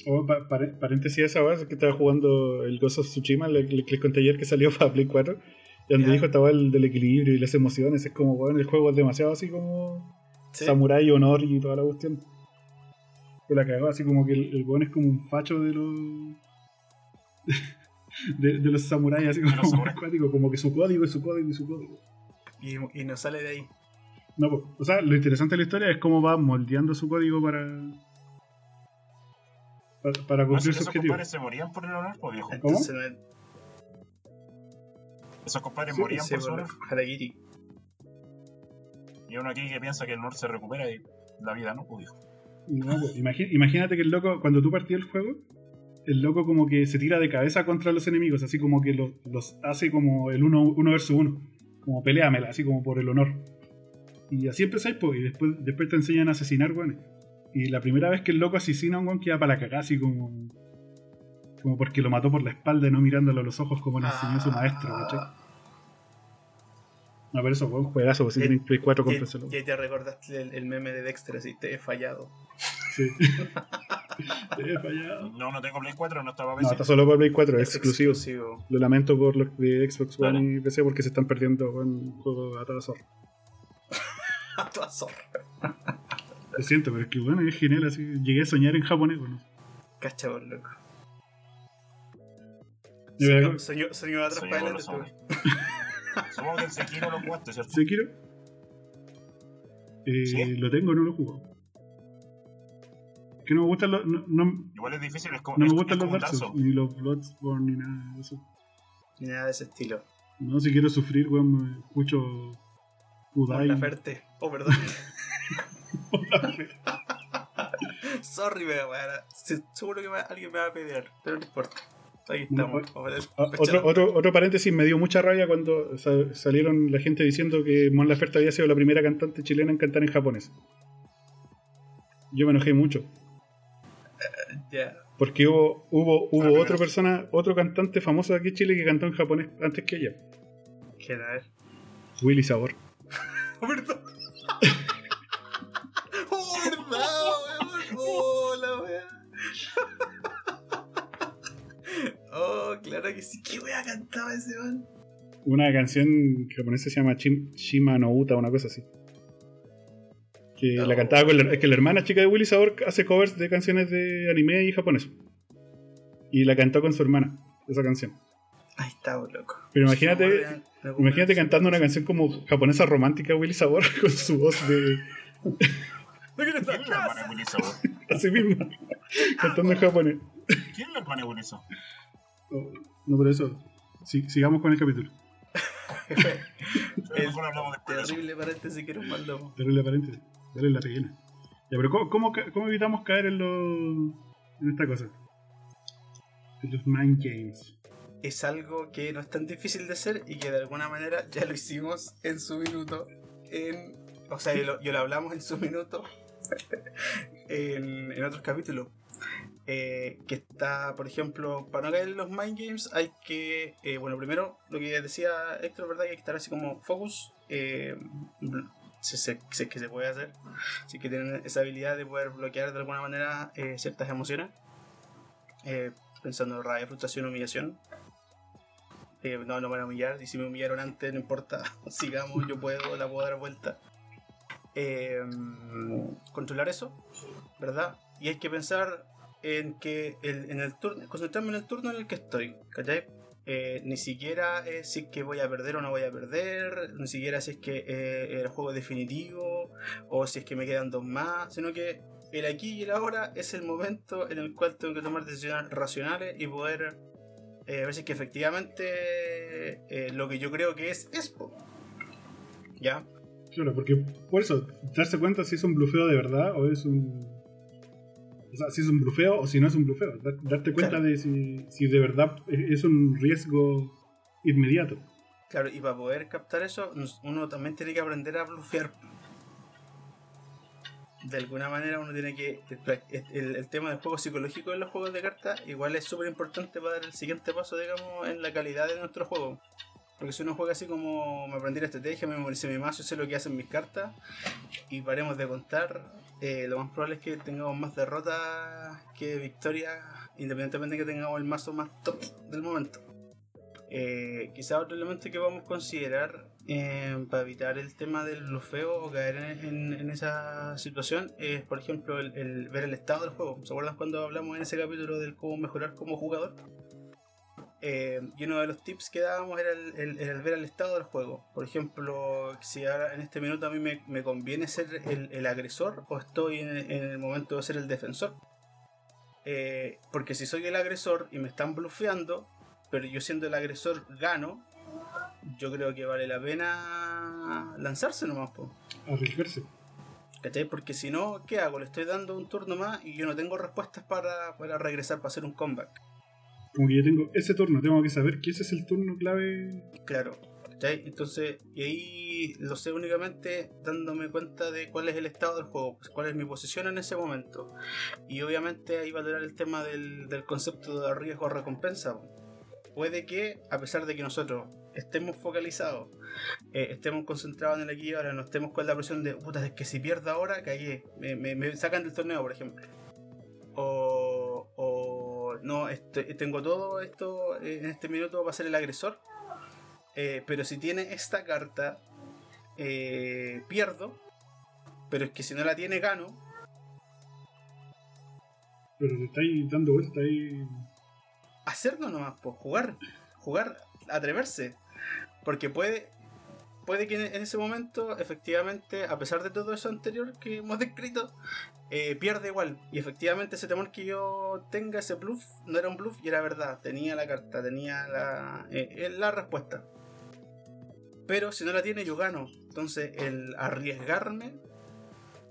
Oh, paréntesis esa vez que estaba jugando el Ghost of Tsushima, le, le, conté ayer que salió para Play 4, y donde dijo estaba el del equilibrio y las emociones, es como, bueno, el juego es demasiado así como samurai, honor y toda la cuestión. Que la cagó, así como que el, el es como un facho de los... de, de, los samuráis, así como, como que su código es su código y su código. Y, no sale de ahí. No, pues, o sea, lo interesante de la historia es cómo va moldeando su código para. Para, cumplir su objetivo. Esos compadres se morían por el honor, pues viejo. ¿Cómo? Esos compadres morían por su honor. Y uno aquí que piensa que el honor se recupera y la vida no, pues viejo. No, pues, imagínate que el loco, cuando tú partías el juego, el loco como que se tira de cabeza contra los enemigos, así como que los, los hace como el uno, uno versus uno como peleámela, así como por el honor. Y así empezáis, pues, y después, después te enseñan a asesinar, weón. Y la primera vez que el loco asesina a un weón queda para la cagada, así como. Como porque lo mató por la espalda y no mirándolo a los ojos como le enseñó su maestro, ¿cachai? No, pero eso, weón, juegazo, pues si tienen Play 4, cómprenselo. Ya te recordaste el, meme de Dexter, así, te he fallado. Sí. te he fallado. No, no tengo Play 4, no estaba No, está solo para Play 4, es, exclusivo. Lo lamento por los de Xbox One y PC porque se están perdiendo con juego a toda zorra. a toda zorra. Lo siento, pero es que bueno, es genial así. Llegué a soñar en japonés, bueno. Cachabón, loco. Soñó, soñó, soñó atrás para adelante. Supongo que el Sekiro lo jugaste, ¿cierto? ¿Sekiro? Eh, ¿Sí? Lo tengo, no lo juego que no me gustan los. No, no, Igual es difícil, es como, No me gustan los Dark Souls, ni los Bloodborne, ni nada de eso. Ni nada de ese estilo. No, si quiero sufrir, weón, me escucho. Udai. La Ferte. Oh, perdón. Sorry, weón. Seguro que alguien me va a pedir, pero no importa. Ahí estamos. otro, otro, otro, paréntesis, me dio mucha rabia cuando salieron la gente diciendo que Mon Laferte había sido la primera cantante chilena en cantar en japonés. Yo me enojé mucho. Porque hubo, hubo, hubo otra persona, otro cantante famoso de aquí en Chile que cantó en japonés antes que ella. ¿Quién era él? Willy Sabor. ¡Oh, ¡Oh, claro que sí! ¿Qué wea cantaba ese man? Una canción japonesa se llama Shima no Uta, una cosa así. Que la cantaba con la, es que la hermana chica de Willy Sabor hace covers de canciones de anime y japonés. Y la cantó con su hermana, esa canción. Ahí está, loco. Pero imagínate, imagínate cantando una canción como japonesa romántica Willy Sabor con su voz de ¡No ¿Quién la! Willy Sabor? así misma, cantando en japonés. ¿Quién la Willy Sabor? Oh, No, por eso, si- sigamos con el capítulo. Terrible paréntesis que nos mandamos. La paréntesis, darle la rellena. Ya, pero ¿cómo, cómo, evitamos caer en, lo, en esta cosa? En los mind games. Es algo que no es tan difícil de hacer y que de alguna manera ya lo hicimos en su minuto. En, o sea, yo lo, yo lo hablamos en su minuto en, en otros capítulos. Eh, que está, por ejemplo, para no caer en los mind games hay que, eh, bueno, primero lo que decía Héctor, ¿verdad? Que hay que estar así como focus, eh, si, es que se puede hacer, si es que tienen esa habilidad de poder bloquear de alguna manera eh, ciertas emociones, pensando en rabia, frustración, humillación. No, no van a humillar, y si me humillaron antes, no importa, sigamos, yo puedo, la puedo dar vuelta. Eh, controlar eso, ¿verdad? Y hay que pensar en que en el turno, concentrarme en el turno en el que estoy, ¿cachai? Eh, ni siquiera es si es que voy a perder o no voy a perder, ni siquiera si es que eh, el juego es definitivo o si es que me quedan dos más, sino que el aquí y el ahora es el momento en el cual tengo que tomar decisiones racionales y poder eh, ver si es que efectivamente lo que yo creo que es es. ¿Ya? Claro, porque por eso, darse cuenta si es un blufeo de verdad o es un. O sea, si es un blufeo o si no es un blufeo. Dar- darte cuenta Claro. de si, si de verdad es un riesgo inmediato. Claro, y para poder captar eso, uno también tiene que aprender a blufear. De alguna manera uno tiene que... El, el- el tema del juego psicológico en los juegos de cartas igual es súper importante para dar el siguiente paso, digamos, en la calidad de nuestro juego. Porque si uno juega así como me aprendí la estrategia, me memoricé mi mazo, sé lo que hacen mis cartas, y paremos de contar, eh, lo más probable es que tengamos más derrotas que victorias, independientemente de que tengamos el mazo más top del momento. Eh, quizá otro elemento que vamos a considerar eh, para evitar el tema del blufeo o caer en, esa situación es, por ejemplo, el, el ver el estado del juego. ¿Se acuerdan cuando hablamos en ese capítulo del cómo mejorar como jugador? Eh, y uno de los tips que dábamos era el, el- el ver el estado del juego. Por ejemplo, si ahora en este minuto a mí me, me conviene ser el, el agresor o estoy en, en el momento de ser el defensor. Eh, porque si soy el agresor y me están blufeando, pero yo siendo el agresor gano, yo creo que vale la pena lanzarse nomás, po. Arriesgarse. ¿Cachai? Porque si no, ¿qué hago? Le estoy dando un turno más y yo no tengo respuestas para, para regresar, para hacer un comeback. Como que yo tengo ese turno, tengo que saber que ese es el turno clave. Claro. Entonces, y ahí lo sé únicamente dándome cuenta de cuál es el estado del juego, pues, cuál es mi posición en ese momento. Y obviamente ahí valorar el tema del, del concepto de riesgo-recompensa. Puede que, a pesar de que nosotros estemos focalizados, eh, estemos concentrados en el aquí y ahora, no estemos con la presión de, puta, es que si pierdo ahora, cagué, me, me- me sacan del torneo, por ejemplo. No, este- tengo todo esto eh, en este minuto para ser el agresor. Eh, pero si tiene esta carta, eh, pierdo. Pero es que si no la tiene, gano. Pero te estáis dando vuelta ahí. Hacerlo nomás, pues jugar. Jugar, atreverse. Porque puede. Puede que en ese momento, efectivamente, a pesar de todo eso anterior que hemos descrito, eh, pierde igual. Y efectivamente ese temor que yo tenga, ese bluff, no era un bluff y era verdad. Tenía la carta, tenía la, eh, eh, la respuesta. Pero si no la tiene, yo gano. Entonces, el arriesgarme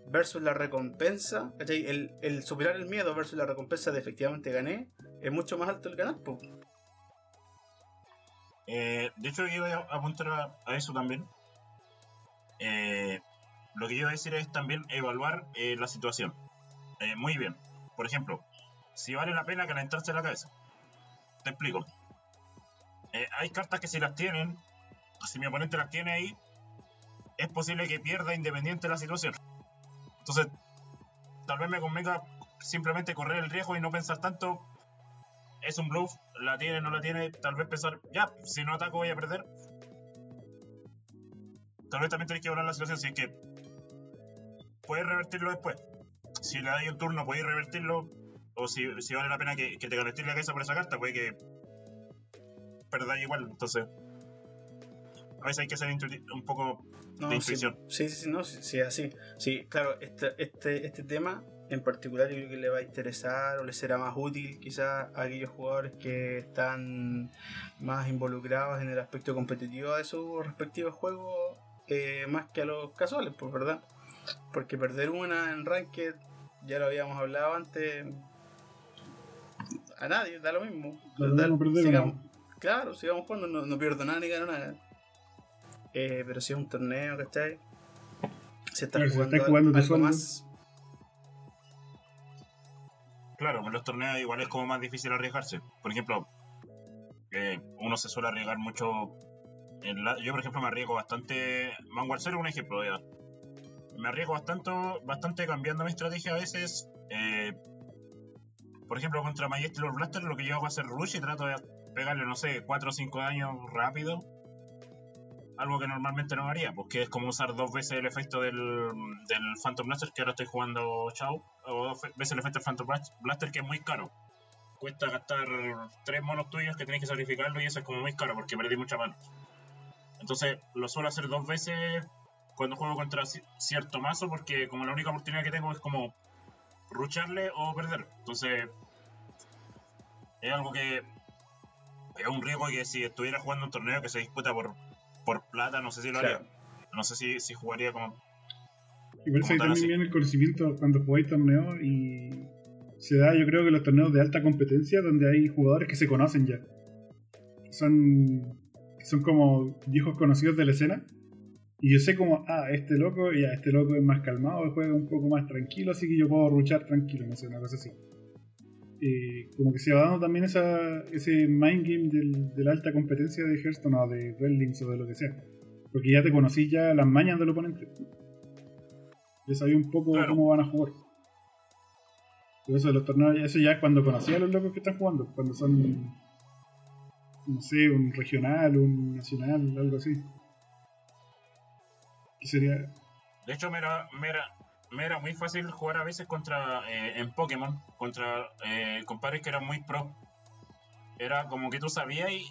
versus la recompensa, el superar el miedo versus la recompensa de efectivamente gané, es mucho más alto el ganar. po. Eh, de hecho, yo iba a apuntar a, eso también. Eh, lo que yo iba a decir es también evaluar eh, la situación. Muy bien. Por ejemplo, si vale la pena calentarse la cabeza. Te explico. Hay cartas que si las tienen, si mi oponente las tiene ahí, es posible que pierda independiente de la situación. Entonces, tal vez me convenga simplemente correr el riesgo y no pensar tanto es un bluff, la tiene, no la tiene, tal vez pensar, ya, si no ataco voy a perder. Tal vez también tenéis que evaluar la situación si es que puedes revertirlo después. Si le dais un turno, podéis revertirlo. O si, si vale la pena que, que te ganestéis la cabeza por esa carta, puede que perdáis igual. Entonces, a veces hay que ser un poco No, de intuición. sí, sí, sí, no, sí, sí, así. Sí, claro, este, este, este tema en particular yo creo que le va a interesar o le será más útil quizás a aquellos jugadores que están más involucrados en el aspecto competitivo de sus respectivos juegos eh, más que a los casuales, pues verdad. Porque perder una en Ranked, ya lo habíamos hablado antes, a nadie, da lo mismo. Da sigamos- Claro, sigamos jugando, no, no pierdo nada ni gano nada. Eh, pero si es un torneo, ¿cachai? Claro, si jugando, jugando tu algo sueldo. más. Claro, en los torneos igual es como más difícil arriesgarse. Por ejemplo, eh, uno se suele arriesgar mucho. yo, por ejemplo, me arriesgo bastante. Vanguard Zero es un ejemplo, ya. Me arriesgo bastante, bastante cambiando mi estrategia a veces. eh, por ejemplo, contra Majesty Lord Blaster, lo que yo hago es hacer rush y trato de pegarle, no sé, 4 o 5 daños rápido. Algo que normalmente no haría, porque es como usar dos veces el efecto del, del Phantom Blaster, que ahora estoy jugando Chao, o dos veces el efecto del Phantom Blast- Blaster, que es muy caro. Cuesta gastar tres monos tuyos que tenéis que sacrificarlo y eso es como muy caro porque perdí mucha mano. Entonces lo suelo hacer dos veces cuando juego contra ci- cierto mazo porque como la única oportunidad que tengo es como rucharle o perder. Entonces es algo que es un riesgo que si estuviera jugando un torneo que se disputa por, por plata, no sé si lo haría. Claro. No sé si, si jugaría como... Igual Como se también así. viene el conocimiento cuando jugáis torneos y se da, yo creo que los torneos de alta competencia donde hay jugadores que se conocen ya. Son, son como viejos conocidos de la escena. Y yo sé como, ah, este loco, ya, este loco es más calmado, juega un poco más tranquilo, así que yo puedo ruchar tranquilo, no sé, una cosa así. Eh, como que se va dando también esa, ese mind game del- de la alta competencia de Hearthstone o de Red Links o de lo que sea. Porque ya te conocí ya las mañas del oponente. Ya sabía un poco Claro. cómo van a jugar. Pero eso de los torneos, eso ya es cuando conocí a los locos que están jugando, cuando son, no sé, un regional, un nacional, algo así. Que sería, De hecho, me era, me era, muy fácil jugar a veces contra eh, en Pokémon, contra eh, compadres que eran muy pro. Era como que tú sabías y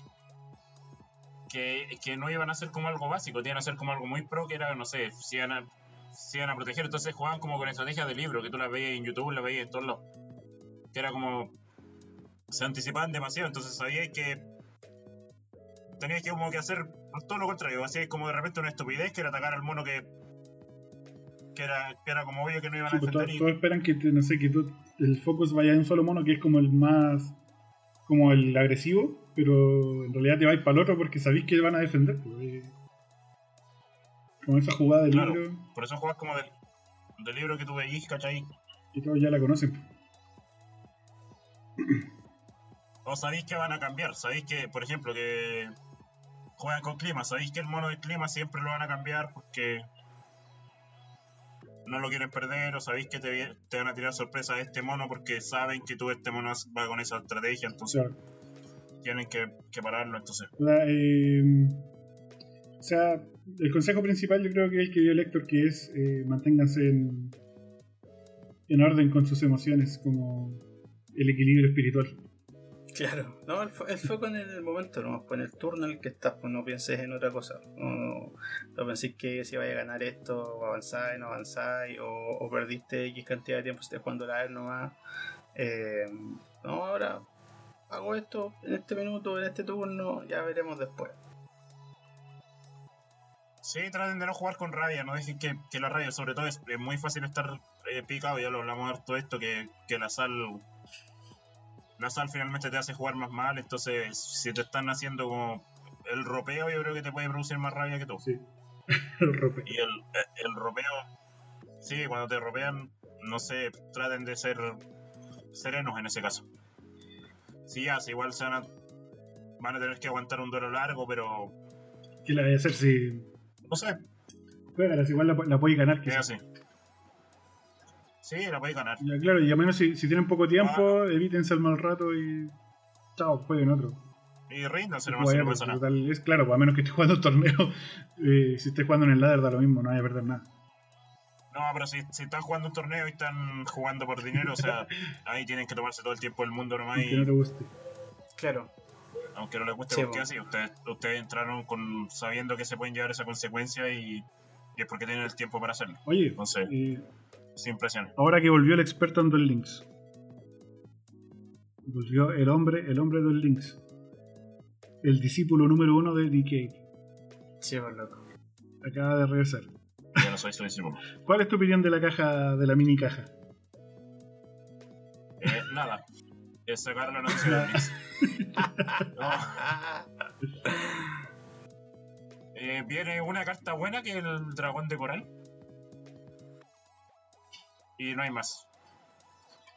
que, que no iban a ser como algo básico, iban a ser como algo muy pro, que era, no sé, si iban a, si iban a proteger. Entonces jugaban como con estrategias de libro, que tú las veías en YouTube, las veías en todos lados. Que era como. Se anticipaban demasiado, entonces sabíais que. Teníais que como que hacer todo lo contrario, así como de repente una estupidez que era atacar al mono que que era, que era como obvio que no iban sí, a pues, todos, y todos esperan que, no sé, que tú- el focus vaya en un solo mono, que es como el más, como el agresivo, pero en realidad te vais para el otro porque sabéis que van a defender. pues. Como esa jugada del Claro. libro, por eso juegas como del, del libro que tú veís, ¿cachai? que todos ya la conocen. O sabéis que van a cambiar, sabéis que, por ejemplo, que juegan con clima, sabéis que el mono del clima siempre lo van a cambiar porque no lo quieren perder, o sabéis que te, van a tirar sorpresa a este mono porque saben que tú este mono va con esa estrategia, entonces tienen que, que pararlo, entonces. o sea, eh, o sea, el consejo principal yo creo que es el que dio el Héctor, que es eh, manténganse en, en orden con sus emociones, como el equilibrio espiritual. Claro, no, el, fo- el foco en el momento, no, pues en el turno en el que estás, pues no pienses en otra cosa. No, no penséis que si vaya a ganar esto, o avanzáis, no avanzáis, o, perdiste X cantidad de tiempo si estás jugando la E nomás. Eh, no, ahora hago esto en este minuto, en este turno, ya veremos después. Sí, traten de no jugar con rabia, no dejen que, que la rabia, sobre todo es, muy fácil estar eh, picado, ya lo hablamos harto esto, que, que la sal la sal finalmente te hace jugar más mal, entonces si te están haciendo como el ropeo, yo creo que te puede producir más rabia que tú. Sí. El rope. Y el, el ropeo, sí, cuando te ropean, no sé, traten de ser serenos en ese caso. Sí, ya, sí, igual se van a, van a tener que aguantar un duelo largo, pero ¿Qué la voy a hacer si no sé, juegas? Igual la, la podéis ganar. es quizás. Sí, la podéis ganar. Ya, claro, y a menos si, si tienen poco tiempo, evítense el mal rato y. Chao, jueguen otro. Y ríndanse Y nomás si no jueguen, pasa nada. es claro, pues, a menos que estés jugando un torneo. eh, si estés jugando en el ladder da lo mismo, no hay a perder nada. No, pero si, si están jugando un torneo y están jugando por dinero, o sea, ahí tienen que tomarse todo el tiempo del mundo nomás Aunque no y te guste. Claro. aunque no les guste Sí, porque po. así, ustedes, ustedes entraron con sabiendo que se pueden llevar esa consecuencia y, y es porque tienen el tiempo para hacerlo. Oye, Entonces, eh, sin presión. ahora que volvió el experto en Duel Links. Volvió el hombre, el hombre de Duel Links. El discípulo número uno de DK. Sí, por loco. Acaba de regresar. Yo no soy su discípulo. ¿Cuál es tu opinión de la caja, de la mini caja? Eh, nada. Es sacar la noticia de Netflix. No. Eh, viene una carta buena que es el dragón de coral. Y no hay más.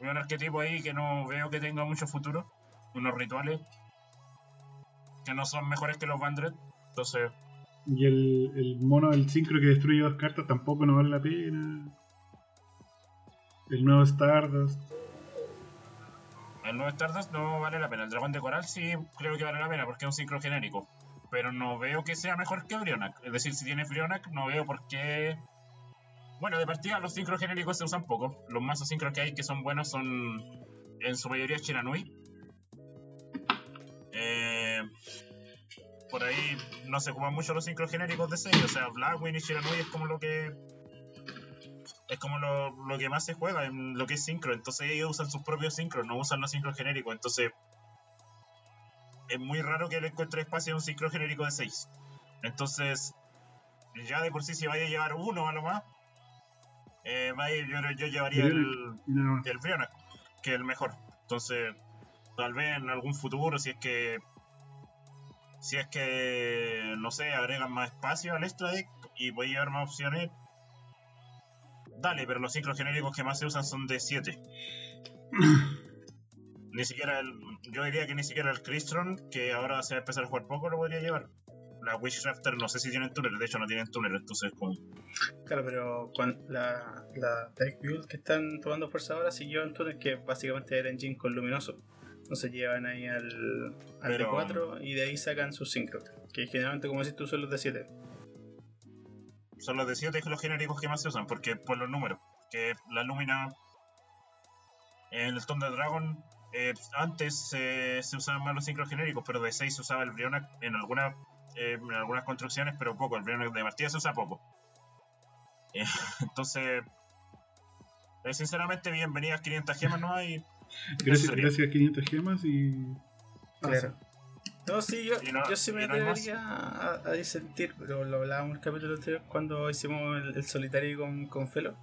Un arquetipo ahí que no veo que tenga mucho futuro. Unos rituales. Que no son mejores que los Bandred. Entonces, Y el, el mono del sincro que destruye dos cartas tampoco no vale la pena. El nuevo Stardust. el nuevo Stardust no vale la pena. El dragón de coral sí creo que vale la pena porque es un sincro genérico. Pero no veo que sea mejor que Brionac. Es decir, si tiene Brionac, no veo por qué. Bueno, de partida los sincros genéricos se usan poco. Los mazos sincros que hay que son buenos son en su mayoría Chiranui. Eh, por ahí no se ocupan mucho los sincros genéricos de 6. O sea, Blackwing y Chiranui es como lo que. Es como lo, lo que más se juega en lo que es sincro. Entonces ellos usan sus propios sincros, no usan los sincros genéricos. Entonces es muy raro que le encuentre espacio a un sincro genérico de 6. Entonces, ya de por sí, si vaya a llevar uno a lo más, eh, yo, yo llevaría el, el Brionac, que es el mejor. Entonces, tal vez en algún futuro, si es que. Si es que, no sé, agregan más espacio al extra deck y a llevar más opciones, dale, pero los sincros genéricos que más se usan son de 7. ni siquiera el. Yo diría que ni siquiera el Crystron, que ahora se va a empezar a jugar poco, lo podría llevar. La Witchcrafter no sé si tienen túnel, de hecho no tienen túnel, entonces como. Claro, pero cuando la, la deck build que están tomando fuerza ahora sí llevan túnel que básicamente era engine con luminoso. Entonces llevan ahí al, al Pero- D4 y de ahí sacan sus synchro. Que generalmente, como decís tú, son los de 7. son los de 7 los genéricos que más se usan, porque por los números. Que la Lumina. En el Thunder Dragon. eh, antes eh, se usaban más los sincros genéricos, pero de 6 se usaba el Brionac en algunas, eh, en algunas construcciones, pero poco. El Brionac de partida se usa poco. Eh, entonces. eh, sinceramente, bienvenidas 500 gemas, ¿no? Y, Gracias, gracias 500 gemas y. Claro. No, sí, yo, no- yo sí me no hay atrevería a, a disentir, pero lo hablábamos en el capítulo anterior cuando hicimos el, el solitario con, con Felo.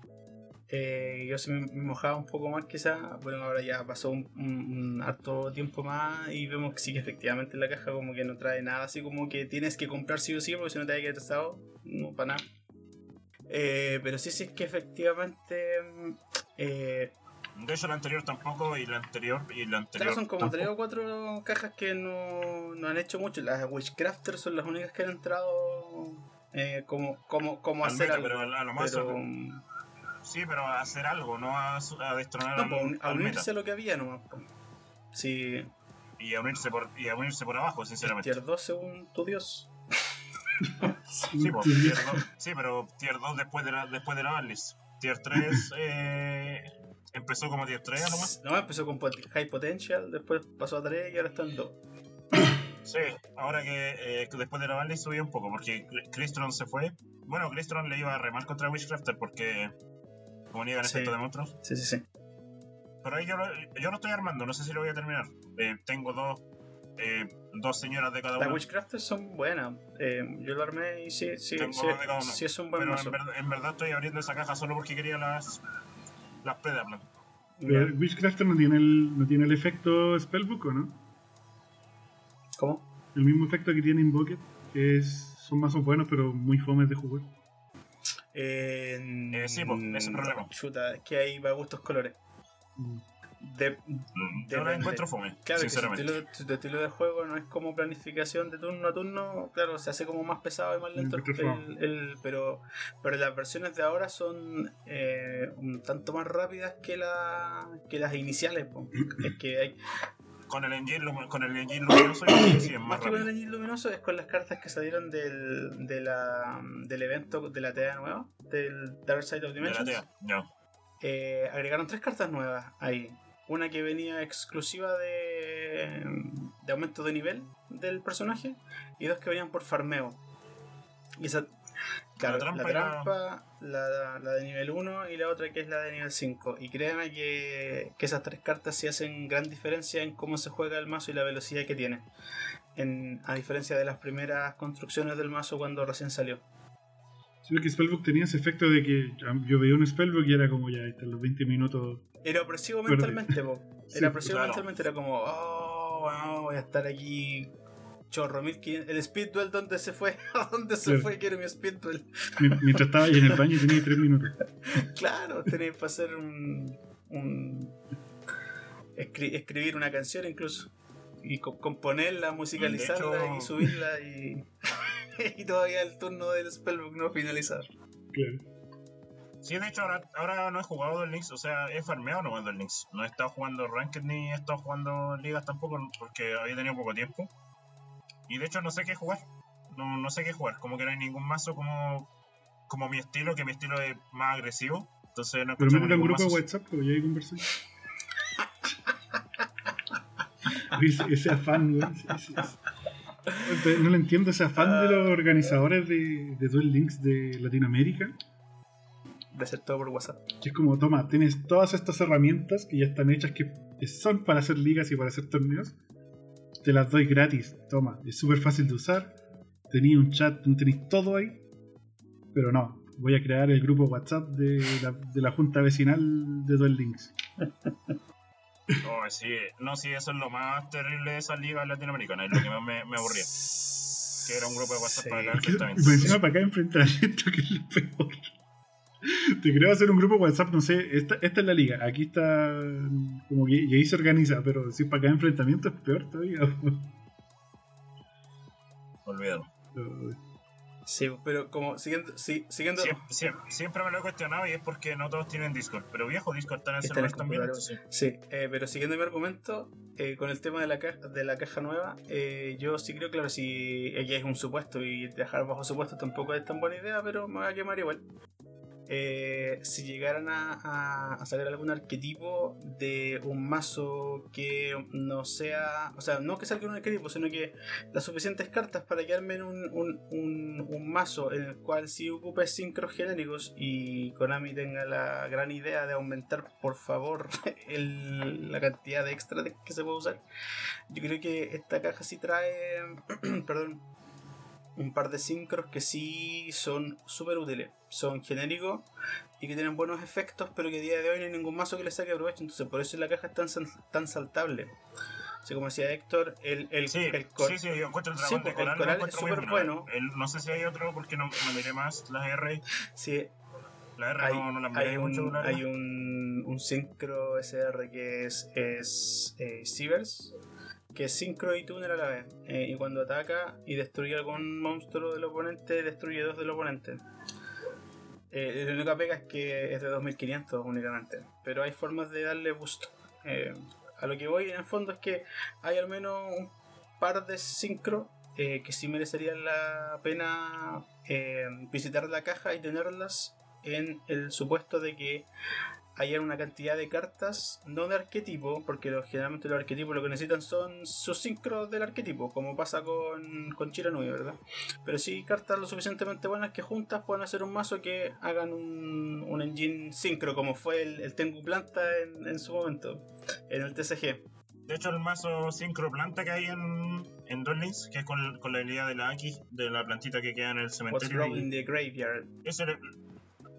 Eh, yo sí me, mojaba un poco más quizás, bueno ahora ya pasó un, un- un harto tiempo más y vemos que sí que efectivamente la caja como que no trae nada así como que tienes que comprar sí o sí porque si no te hay que atrasado, no para nada. Eh, pero sí, sí es que efectivamente mm, eh, de hecho, la anterior tampoco, y la anterior, y la anterior. Claro, son como tampoco. tres o cuatro cajas que no, no han hecho mucho. Las Witchcrafters son las únicas que han entrado eh, como, como, como Al hacer meta, algo. pero a lo más. Pero, mm, Sí, pero a hacer algo, no a, a destronar no, al, pues, a unirse a lo que había nomás. Sí, Y a unirse por, y a unirse por abajo, sinceramente. tier 2 según tu dios. Sí, pues, tier 2, sí, pero tier 2 después de la, después de la Atlas. Tier 3 eh, empezó como tier 3 a lo más. No, empezó con High Potential, después pasó a 3 y ahora está en 2. Sí, ahora que eh, después de la Atlas subió un poco porque Crystron se fue. Bueno, Crystron le iba a remar contra Witchcrafter porque como niegan Sí. efecto de monstruos. Sí, sí, sí. Pero ahí yo lo, yo lo estoy armando, no sé si lo voy a terminar. Eh, tengo dos, eh, dos señoras de cada Las uno. Witchcrafters son buenas. Eh, yo lo armé y sí, sí, Tengo sí, dos de cada uno. sí es un buen Pero en, mazo. ver- en verdad estoy abriendo esa caja solo porque quería las, las Predaplan. Pero el Witchcrafter no tiene el, no tiene el efecto Spellbook, ¿o no? ¿Cómo? El mismo efecto que tiene Invoker, que es, son mazos buenos pero muy fomes de jugar. Eh, Eh, sí, pues, ese es el problema. Chuta, es que hay para gustos colores. Mm. De, Mm, Yo encuentro fome, claro, que su sinceramente. estilo, su estilo de juego no es como planificación de turno a turno, claro, se hace como más pesado y más lento. encuentro el- el- pero, pero las versiones de ahora son eh, un tanto más rápidas que, la, que las iniciales. po. es que hay, con el engine, lum- con el engine luminoso, sí es Más más que con el anillo luminoso es con las cartas que salieron del, de la, del evento de la TEA nueva, del Dark Side of De la Dimensions. TEA, ya. Eh, agregaron tres cartas nuevas ahí. Una que venía exclusiva de, de aumento de nivel del personaje y dos que venían por farmeo. Y esa, claro, la trampa la, de nivel 1 y la otra que es la de nivel 5. Y créanme que, que esas tres cartas sí hacen gran diferencia en cómo se juega el mazo y la velocidad que tiene. En, a diferencia de las primeras construcciones del mazo cuando recién salió. Solo que Spellbook tenía ese efecto de que yo veía un Spellbook y era como ya, hasta los 20 minutos. Era opresivo mentalmente, po. Sí, Era opresivo claro. mentalmente, era como, oh, wow, voy a estar aquí. Chorro, 1500. El speed duel, ¿dónde se fue? ¿A dónde se Claro. fue? Quiero mi speed duel. Mientras estaba ahí en el baño tenía 3 minutos. Claro, tenéis para hacer un. un escri- escribir una canción incluso. Y co- componerla, musicalizarla hecho- y subirla y. y todavía el turno del Spellbook no finalizado. Claro. Sí, de hecho, ahora, ahora no he jugado Duel Links, o sea, he farmeado nomás Duel Links. No he estado jugando Ranked ni he estado jugando ligas tampoco porque había tenido poco tiempo. Y de hecho, no sé qué jugar. No, no sé qué jugar. Como que no hay ningún mazo como, como mi estilo, que mi estilo es más agresivo. Entonces no Pero me un ningún grupo de. WhatsApp, pues ya hay conversación. ese, ese afán, güey. ese- ese- No lo entiendo, ese afán de los organizadores de, de Duel Links de Latinoamérica. De hacer todo por WhatsApp. Que es como, toma, tienes todas estas herramientas que ya están hechas, que son para hacer ligas y para hacer torneos. Te las doy gratis. Toma, es súper fácil de usar. Tenéis un chat, tenéis todo ahí. Pero no, voy a crear el grupo WhatsApp de la, de la junta vecinal de Duel Links. Oh, sí. No, sí, eso es lo más terrible de esas ligas latinoamericanas. Es lo que más me, me aburría. Que era un grupo de WhatsApp Sí. para por enfrentamientos. encima para acá enfrentamiento que es lo peor. Te creo hacer un grupo WhatsApp, no sé, esta, esta es la liga, aquí está como que y ahí se organiza, pero si para acá enfrentamiento es peor todavía. Olvídalo. Sí, pero como siguiendo. sí, siguiendo Siempre, siempre, siempre me lo he cuestionado y es porque no todos tienen Discord. Pero viejo, Discord está en el Está en el celular también. entonces- Sí, eh, pero siguiendo mi argumento, eh, con el tema de la caja, de la caja nueva, eh, yo sí creo, claro, si ella es un supuesto y dejar bajo supuesto tampoco es tan buena idea, pero me voy a quemar igual. Eh, si llegaran a, a, a sacar algún arquetipo de un mazo que no sea, o sea, no que salga un arquetipo, sino que las suficientes cartas para que armen un, un, un, un mazo en el cual sí ocupe sincros genéricos y Konami tenga la gran idea de aumentar, por favor, el- la cantidad de extra que se puede usar. Yo creo que esta caja sí trae, perdón, un par de sincros que sí son súper útiles. Son genéricos y que tienen buenos efectos, pero que a día de hoy no hay ningún mazo que le saque provecho. Entonces, por eso la caja es tan, tan saltable. Así como decía Héctor, el, el, Sí, el cor- sí, sí, yo encuentro el Sí, dragón de el coral, coral es súper bueno. El- no sé si hay otro porque no, no miré más las R. sí, La R hay, no, no las miré hay mucho. un, la hay un, un sincro SR que es, es eh, Sievers, que es sincro y tuner a la vez. Eh, y cuando ataca y destruye algún monstruo del oponente, destruye dos del oponente. Eh, la única pega es que es de 2500 únicamente, pero hay formas de darle boost. Eh, a lo que voy en el fondo es que hay al menos un par de sincro eh, que sí merecerían la pena eh, visitar la caja y tenerlas en el supuesto de que haya una cantidad de cartas, no de arquetipo, porque generalmente los arquetipos lo que necesitan son sus sincros del arquetipo, como pasa con, con Chiranui, ¿verdad? Pero sí cartas lo suficientemente buenas que juntas pueden hacer un mazo que hagan un, un engine sincro, como fue el, el Tengu Planta en, en su momento, en el TCG. De hecho, el mazo sincro planta que hay en, en Links, que es con, con la habilidad de la Aki, de la plantita que queda en el What's cementerio. wrong y- in the graveyard? Le-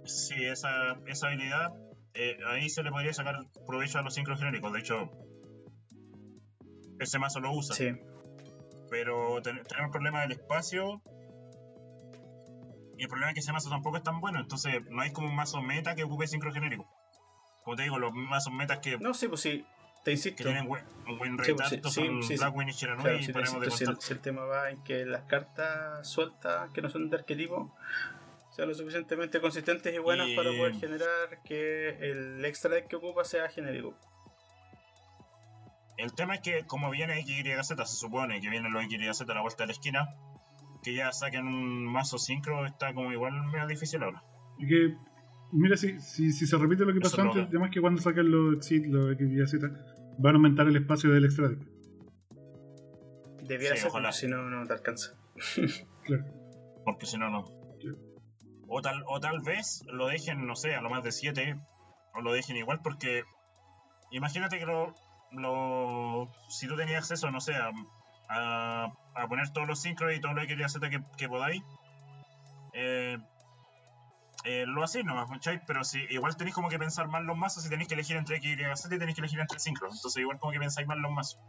sí, esa, esa habilidad, eh, ahí se le podría sacar provecho a los sincros genéricos. De hecho, ese mazo lo usa. Sí. Pero ten- tenemos el problema del espacio. Y el problema es que ese mazo tampoco es tan bueno. Entonces, no hay como un mazo meta que ocupe sincro genérico. Como te digo, los mazos metas que, No, sí, pues sí, te que insisto. tienen win, un win Sí, pues sí, son sí. Blackwing y Shiranui Claro, y si, te paremos de insisto, si el, si el tema va en que las cartas sueltas, que no son de arquetipo, sean lo suficientemente consistentes y buenas Y- para poder generar que el extra deck que ocupa sea genérico. El tema es que como viene XYZ, se supone que vienen los XYZ a la vuelta de la esquina, que ya saquen un mazo sincro está como igual medio difícil ahora. Y que, mira, si, si, si se repite lo que Eso pasó antes, además que cuando saquen los Exit, los XYZ, van a aumentar el espacio del extra deck. Debiera Sí, ser, ojalá. si no, no te alcanza. Claro. Porque si no, no. O tal, o tal vez lo dejen, no sé, a lo más de 7, o lo dejen igual, porque imagínate que lo, lo- si tú tenías acceso, no sé, a, a, a poner todos los sincros y todo lo que Z que, que podáis, eh, eh, lo hacéis nomás, ¿cachai? Pero si igual tenéis como que pensar más los mazos y tenéis que elegir entre X y Z y tenéis que elegir entre sincros. Entonces igual como que pensáis más los mazos.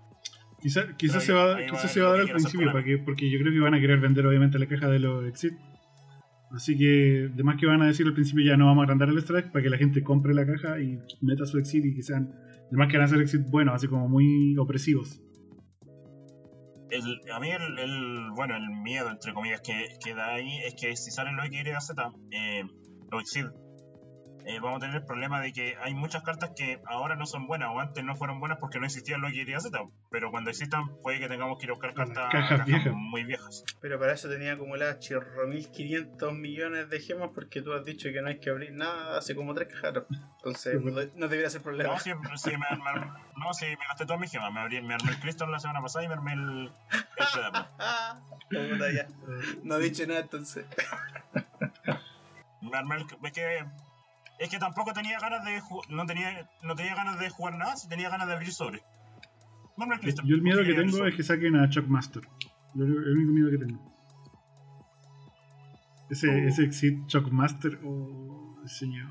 Quizás quizá se va, lo se va a dar al hacer principio, para que, porque yo creo que van a querer vender obviamente la caja de los Exit. Así que, además que van a decir al principio ya no vamos a agrandar el strike para que la gente compre la caja y meta su Exit y que sean, además que van a ser Exit buenos, así como muy opresivos. El, a mí el, el- bueno, el miedo, entre comillas, que, que da ahí es que si salen los XYZ, eh, los Exit, eh, vamos a tener el problema de que hay muchas cartas que ahora no son buenas o antes no fueron buenas porque no existían los XYZ, pero cuando existan puede que tengamos que ir a buscar cartas, cajas cajas viejas. muy viejas. Pero para eso tenía acumuladas chirro 1500 millones de gemas porque tú has dicho que no hay que abrir nada hace como tres cajas. Entonces no, no debería ser problema. No, si, si me, me- no, si me gasté todas mis gemas, me, abrí- me armé el Crystal la semana pasada y me armé el, el. Puta, ya. No he dicho nada entonces. Me armé el, es que es que tampoco tenía ganas de no tenía no tenía ganas de jugar nada, si tenía ganas de abrir sobre. Yo el miedo que tengo es que saquen a Shockmaster. Lo- El único miedo que tengo. Ese, Oh. ese Exit Shockmaster, oh, señor.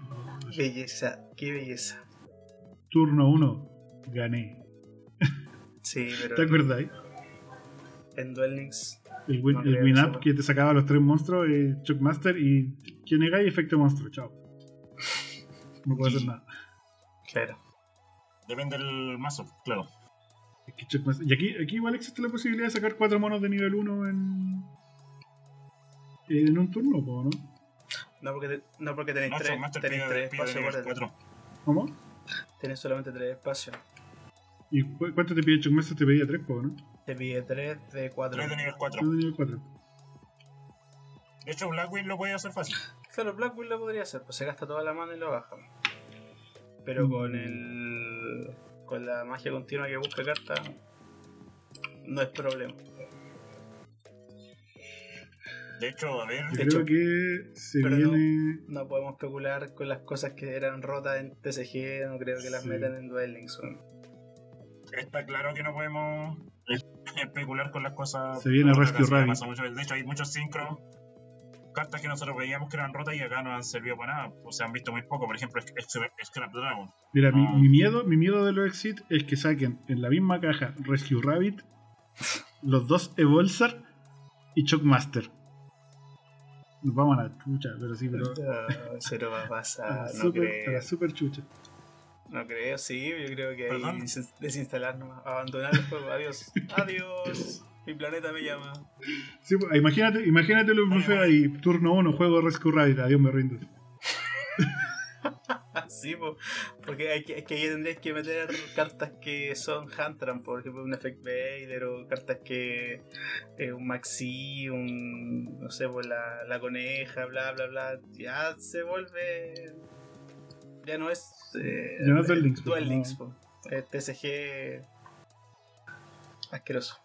Belleza, qué belleza. Turno 1, gané. Sí, pero ¿Te acuerdas? en Duel Links El win, No el creo win eso, up no. que te sacaba los tres monstruos, eh, Shockmaster y quien y efecto monstruo, chao. No puedo hacer nada. Claro. Depende del mazo, claro. Y aquí, aquí igual existe la posibilidad de sacar cuatro monos de nivel 1 en. En un turno, ¿no? No porque, te- no porque tenéis No, tres, de espacios. 4. ¿Cómo? Tenéis solamente tres espacios. ¿Y cu- cuánto te pide Shockmaster? Te pedía 3, po, ¿no? Te pide tres de cuatro. 3 de nivel 4. Yo de nivel 4. De hecho, Blackwing lo puede hacer fácil. Claro, Blackwing lo podría hacer, pues se gasta toda la mano y lo baja. Pero Mm. con el. con la magia continua que busca carta. No es problema. De hecho, a ver, De creo hecho, que se pero viene. No podemos especular con las cosas que eran rotas en TCG, no creo que las Sí. metan en Duel Links. está claro que no podemos especular con las cosas. Se viene Rescue Rabbit. De hecho, hay muchos sincros. Cartas que nosotros veíamos que eran rotas y acá no han servido para nada. O se han visto muy poco. Por ejemplo, Sc- Sc- Scrap Dragon. Mira, mi, Ah. mi miedo, mi miedo de los Exit es que saquen en la misma caja Rescue Rabbit, los dos Evolsar y Shockmaster. Nos vamos a la chucha, pero sí, pero. No, eso no va a a pasar, la no super, a creo. la super chucha. No creo, sí, yo creo que hay desinstalar nomás, abandonar el juego, adiós, adiós, mi planeta me llama. Sí, pues, imagínate, imagínate los Oye, bufés ahí, turno 1, juego Rescue Rabbit, adiós me rindo. Sí, po, porque hay que, es que ahí tendrías que meter cartas que son Hantram, por ejemplo, un Effect Vader, o cartas que. eh, un Maxi, un. no sé, pues la, la coneja, bla, bla, bla. Ya se vuelve. Ya no es. Eh, Ya no es Duel Links, Duel. Links, po. TCG. asqueroso.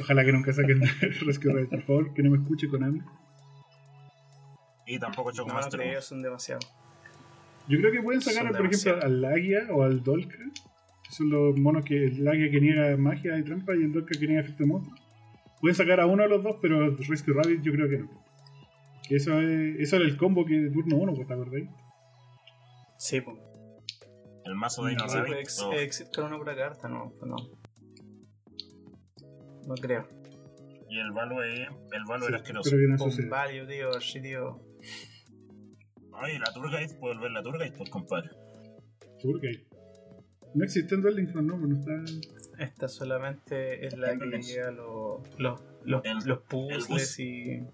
Ojalá que nunca saquen Rescue Rabbit, por favor, que no me escuche Konami. Y tampoco No, Shockmaster. creo, son demasiado. Yo creo que pueden sacar, Son por ejemplo, al Lagia o al Dolka. Que son los monos que el Lagia que niega magia y trampa y el Dolka que niega efecto monstruo. Pueden sacar a uno de los dos, pero Rescue Rabbit yo creo que no. Que eso, es, eso era el combo que de turno 1, ¿te acordáis? Sí, pues. El mazo de Dino Sí, Rabbit. pues con una pura carta, no, pues no. No creo. y el Valo es. El Valo era asqueroso. Pero que no Con value, tío, sí, tío. Ay, la Turgate, puedo volver la Turgate, pues compadre. Turgate. No existe en Duel no, no está. Esta solamente es la que llega los, los, los, el- los puzzles y,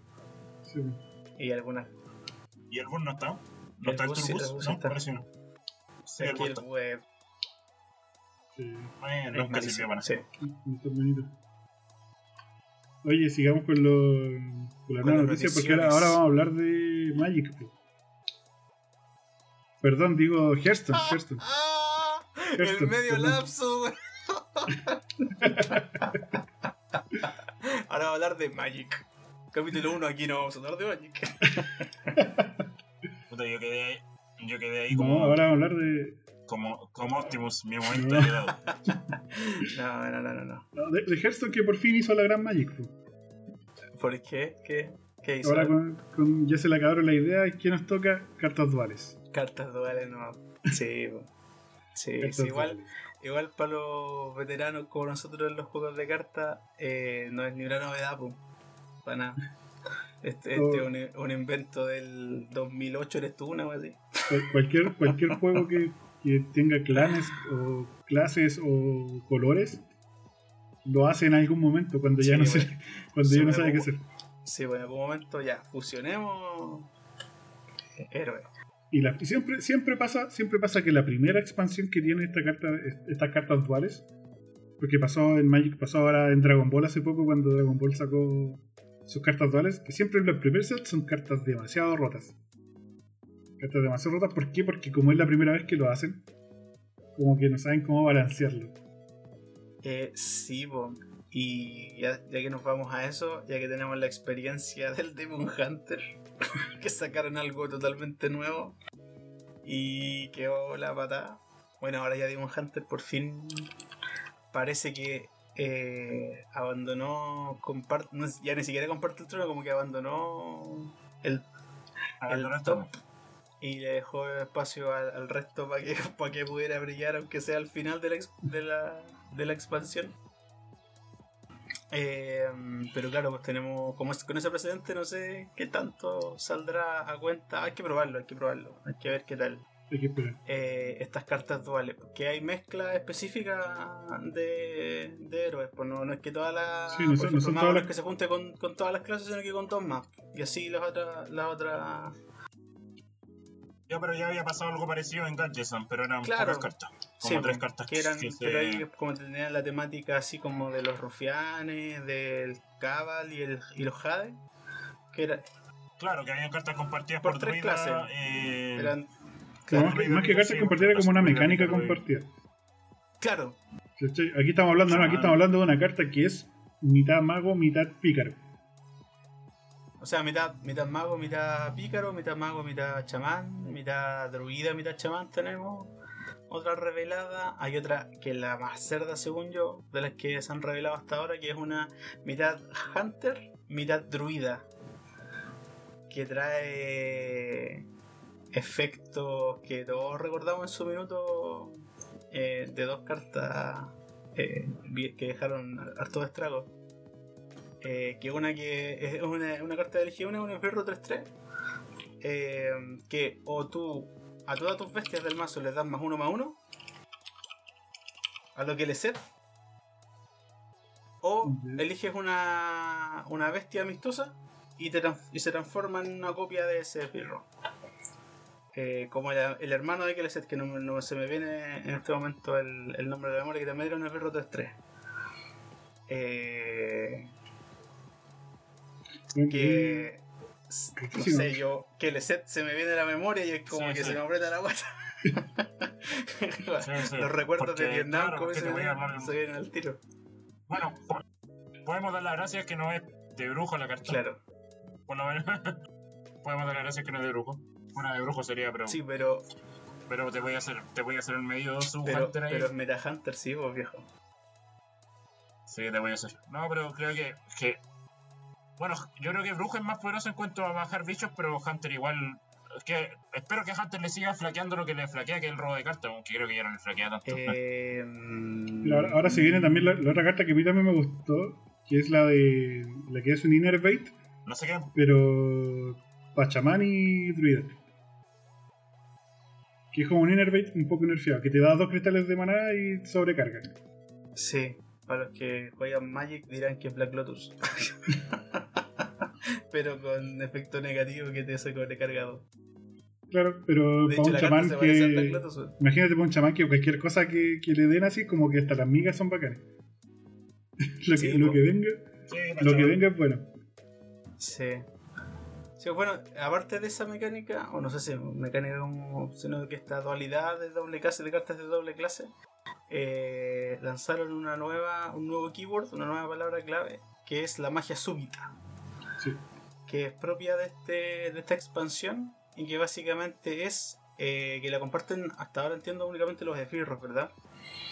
Sí. y algunas. ¿Y el Bus no está? ¿No El está el bus sí, Turbus? bus No, está. parece no. Sí, el Bus el está. web. Sí, Bueno, Es nunca sirvió para sí. un torneito. Oye, sigamos con, lo, con la nueva noticia porque ahora, vamos a hablar de Magic. Perdón, digo Hearthstone, Hearthstone. ¡Ah! Hearthstone, El medio perdón. lapso, weón. Ahora vamos a hablar de Magic. Capítulo 1, aquí no vamos a hablar de Magic. Puta, yo quedé ahí, yo quedé ahí No, como, ahora vamos a hablar de, como, como Optimus, mi momento No. ha llegado. No, no, no, no. no. de, de Hearthstone que por fin hizo la gran Magic. po. ¿Por qué? ¿Qué? ¿Qué hizo? Ahora con, con- ya se le acabaron la idea y ¿qué nos toca? Cartas duales. Cartas duales, no. Sí, sí, sí, igual. duales. Igual para los veteranos como nosotros en los juegos de cartas, eh, no es ni una novedad, pues. Para nada. Este, este Oh. es un, un invento del 2008, eres tú, una wea así. Cual- Cualquier, cualquier juego que, que tenga clanes o clases o colores lo hace en algún momento cuando ya no sé, bueno. cuando ya no sabe qué hacer. Sí, bueno, en algún momento ya, fusionemos héroes. Y, la- y siempre, siempre pasa, siempre pasa que la primera expansión que tiene esta carta, estas cartas duales, porque pasó en Magic, pasó ahora en Dragon Ball hace poco cuando Dragon Ball sacó sus cartas duales, que siempre en los primer set son cartas demasiado rotas. Cartas demasiado rotas, ¿por qué? Porque como es la primera vez que lo hacen, como que no saben cómo balancearlo. Eh, sí, po. Y ya, ya que nos vamos a eso, ya que tenemos la experiencia del Demon Hunter, que sacaron algo totalmente nuevo y quedó la patada. Bueno, ahora ya Demon Hunter por fin parece que eh, abandonó, compart no ya ni siquiera comparte el trono, como que abandonó el, el Abandonó el top. Y le dejó espacio al, al resto para que, para que pudiera brillar, aunque sea al final de la, de la, de la expansión. Eh, pero claro, pues tenemos, como es- con ese precedente, no sé qué tanto saldrá a cuenta. Hay que probarlo, hay que probarlo, hay que ver qué tal. Hay que esperar. eh, estas cartas duales, porque hay mezcla específica de, de héroes, pues no, no es que todas las Sí, no son- no todas las- que se junte con, con todas las clases, sino que con dos más. Y así las otras, las otras Ya, pero ya había pasado algo parecido en Gadgeson, pero eran Claro. pocas cartas. Como Sí, tres cartas que eran, que se- pero ahí como tenían la temática así como de los rufianes, del Cabal y, el, y los Jade, que era, Claro, que habían cartas compartidas Por por, tres druida, clases. eh, eran Pero más, que, más cartas sí, compartidas era como una mecánica de- compartida. claro. Aquí estamos hablando, no, aquí estamos hablando de una carta que es mitad mago, mitad pícaro. O sea, mitad, mitad mago, mitad pícaro, mitad mago, mitad chamán, mitad druida, mitad chamán tenemos. Otra revelada, hay otra que es la más cerda según yo, de las que se han revelado hasta ahora, que es una mitad hunter, mitad druida. Que trae efectos que todos recordamos en su minuto eh, de dos cartas eh, que dejaron harto estragos. Eh, que una que es una, una carta de legión, un enferro 3-3. eh, que o tú a todas tus bestias del mazo les das más uno más uno. A lo que le set. O eliges una, una bestia amistosa y, te y se transforma en una copia de ese esbirro. Eh, como el, el hermano de Keleset, que no, no se me viene en este momento el, el nombre de la memoria, que también era un esbirro 3-3. Eh, Bueno, que no sé yo que el set se me viene a la memoria y es como Sí, que sí. se me aprieta la guata Sí, sí, los recuerdos porque, de Vietnam claro, como se, me se vienen al tiro Bueno, po- podemos dar las gracias que no es de brujo la carta. claro Por lo menos. podemos dar las gracias que no es de brujo. Una de brujo sería, pero, sí pero pero te voy a hacer, te voy a hacer el medio su pero, hunter ahí. pero es Meta Hunter sí vos viejo Sí, te voy a hacer. No, pero creo que, que. Bueno, yo creo que Brujo es más poderoso en cuanto a bajar bichos, pero Hunter igual. Es que espero que Hunter le siga flaqueando lo que le flaquea, que es el robo de cartas, aunque creo que ya no le flaquea tanto. eh, mm, Pero ahora, ahora se viene también la, la otra carta que a mí también me gustó, que es la de la que es un Innervate, No sé qué. pero Pachamán y Druida. Que es como un Innervate un poco nerfeado, que te da dos cristales de maná y sobrecarga. sí para los que juegan Magic dirán que es Black Lotus pero con efecto negativo que te hace sobrecargado Claro, pero De para hecho, un chamán que. Imagínate para un chamán que cualquier cosa que, que le den así, como que hasta las migas son bacanas. lo, que, Sí, lo que venga, Sí, lo que venga es bueno. Sí. Sí, bueno, aparte de esa mecánica, o no sé si mecánica como, sino que esta dualidad de doble clase, de cartas de doble clase, eh, lanzaron una nueva, un nuevo keyword, una nueva palabra clave, que es la magia súbita, Sí. que es propia de, este, de esta expansión y que básicamente es eh, que la comparten, hasta ahora entiendo, únicamente los esbirros, ¿verdad?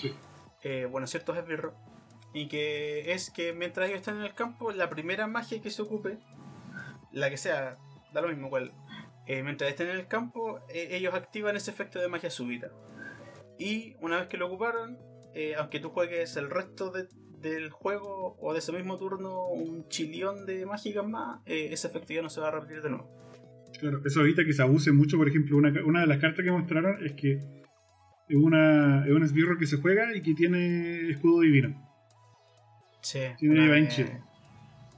Sí. Eh, bueno, ciertos esbirros. Y que es que mientras ellos están en el campo, la primera magia que se ocupe, la que sea, da lo mismo cual, eh, mientras estén en el campo, eh, ellos activan ese efecto de magia súbita. Y una vez que lo ocuparon, eh, aunque tú juegues el resto de- del juego o de ese mismo turno un chilión de mágicas más, ese efecto ya no se va a repetir de nuevo. Claro, eso evita que se abuse mucho. Por ejemplo, una, una de las cartas que mostraron es que es, una, es un esbirro que se juega y que tiene escudo divino. Sí. Tiene Shield.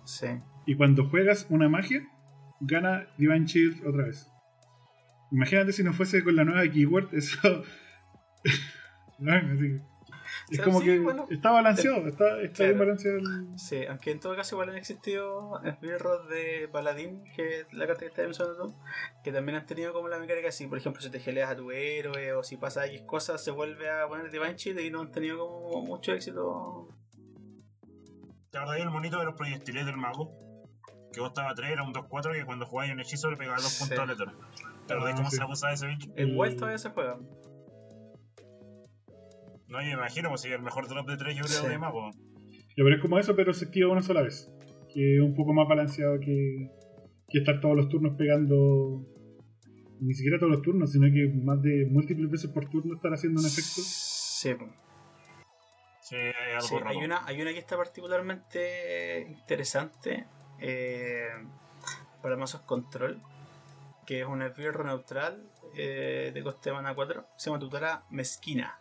Sí. Y cuando juegas una magia, gana Divine Shield otra vez. Imagínate si no fuese con la nueva keyword, eso. Es como sí, que bueno. está balanceado, está, está Claro. bien balanceado. el- Sí, aunque en todo caso igual han existido esbirros de Paladín, que es la carta que estás mencionando tú, que también han tenido como la mecánica así, por ejemplo, si te geleas a tu héroe o si pasa X cosas, se vuelve a poner Divine Shield y no han tenido como mucho éxito. ¿Te acordás del monito de los proyectiles del mago? Que costaba 3, era un 2-4 que cuando jugabas un hechizo le pegaba 2 Sí. puntos al letra. ¿Te acordás Ah, cómo sí. se abusaba de ese bicho? El vuelto todavía se juega. No, yo me imagino, pues si el mejor drop de 3 yo creo Sí. de mago. Ya, pero es como eso, pero se activa una sola vez. Que es un poco más balanceado que, que estar todos los turnos pegando. Ni siquiera todos los turnos, sino que más de múltiples veces por turno estar haciendo un efecto. Sí, Sí, es algo sí, hay, una, hay una que está particularmente interesante eh, para mazos control, que es un esbirro neutral eh, de coste de mana 4, se llama tutora Mezquina,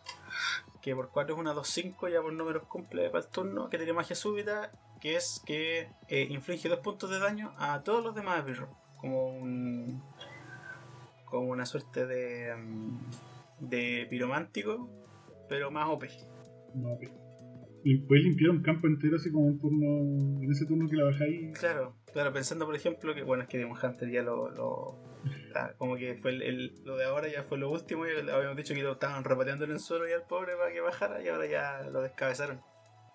que por 4 es una 2-5, ya por números cumple para el turno, que tiene magia súbita, que es que eh, inflige 2 puntos de daño a todos los demás esbirros, como un como una suerte de, mm, de piromántico, pero más OP. Y puedes limpiar un campo entero así como un turno. En ese turno que la bajáis. Claro, claro, pensando por ejemplo que, bueno, es que Demon Hunter ya lo. lo como que fue el, lo de ahora ya fue lo último, y habíamos dicho que lo estaban repateando en el suelo ya al pobre para que bajara y ahora ya lo descabezaron.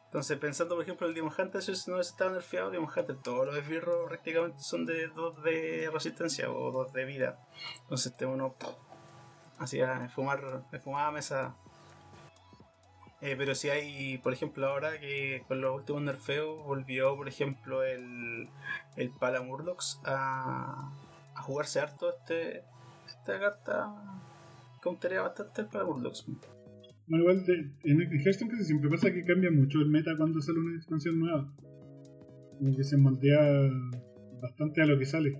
Entonces, pensando por ejemplo en el Demon Hunter, si no estado nerfeado, Demon Hunter, todos los esbirros prácticamente son de 2 de resistencia o 2 de vida. Entonces, este uno hacía fumar, fumaba mesa. Eh, pero si hay, por ejemplo, ahora que con los últimos nerfeos volvió, por ejemplo, el, el Palamurlox a, a jugarse harto este, esta carta. Counterea bastante el Palamurlox. Igual de- en, en Hearthstone siempre pasa que cambia mucho el meta cuando sale una expansión nueva. Como que se moldea bastante a lo que sale.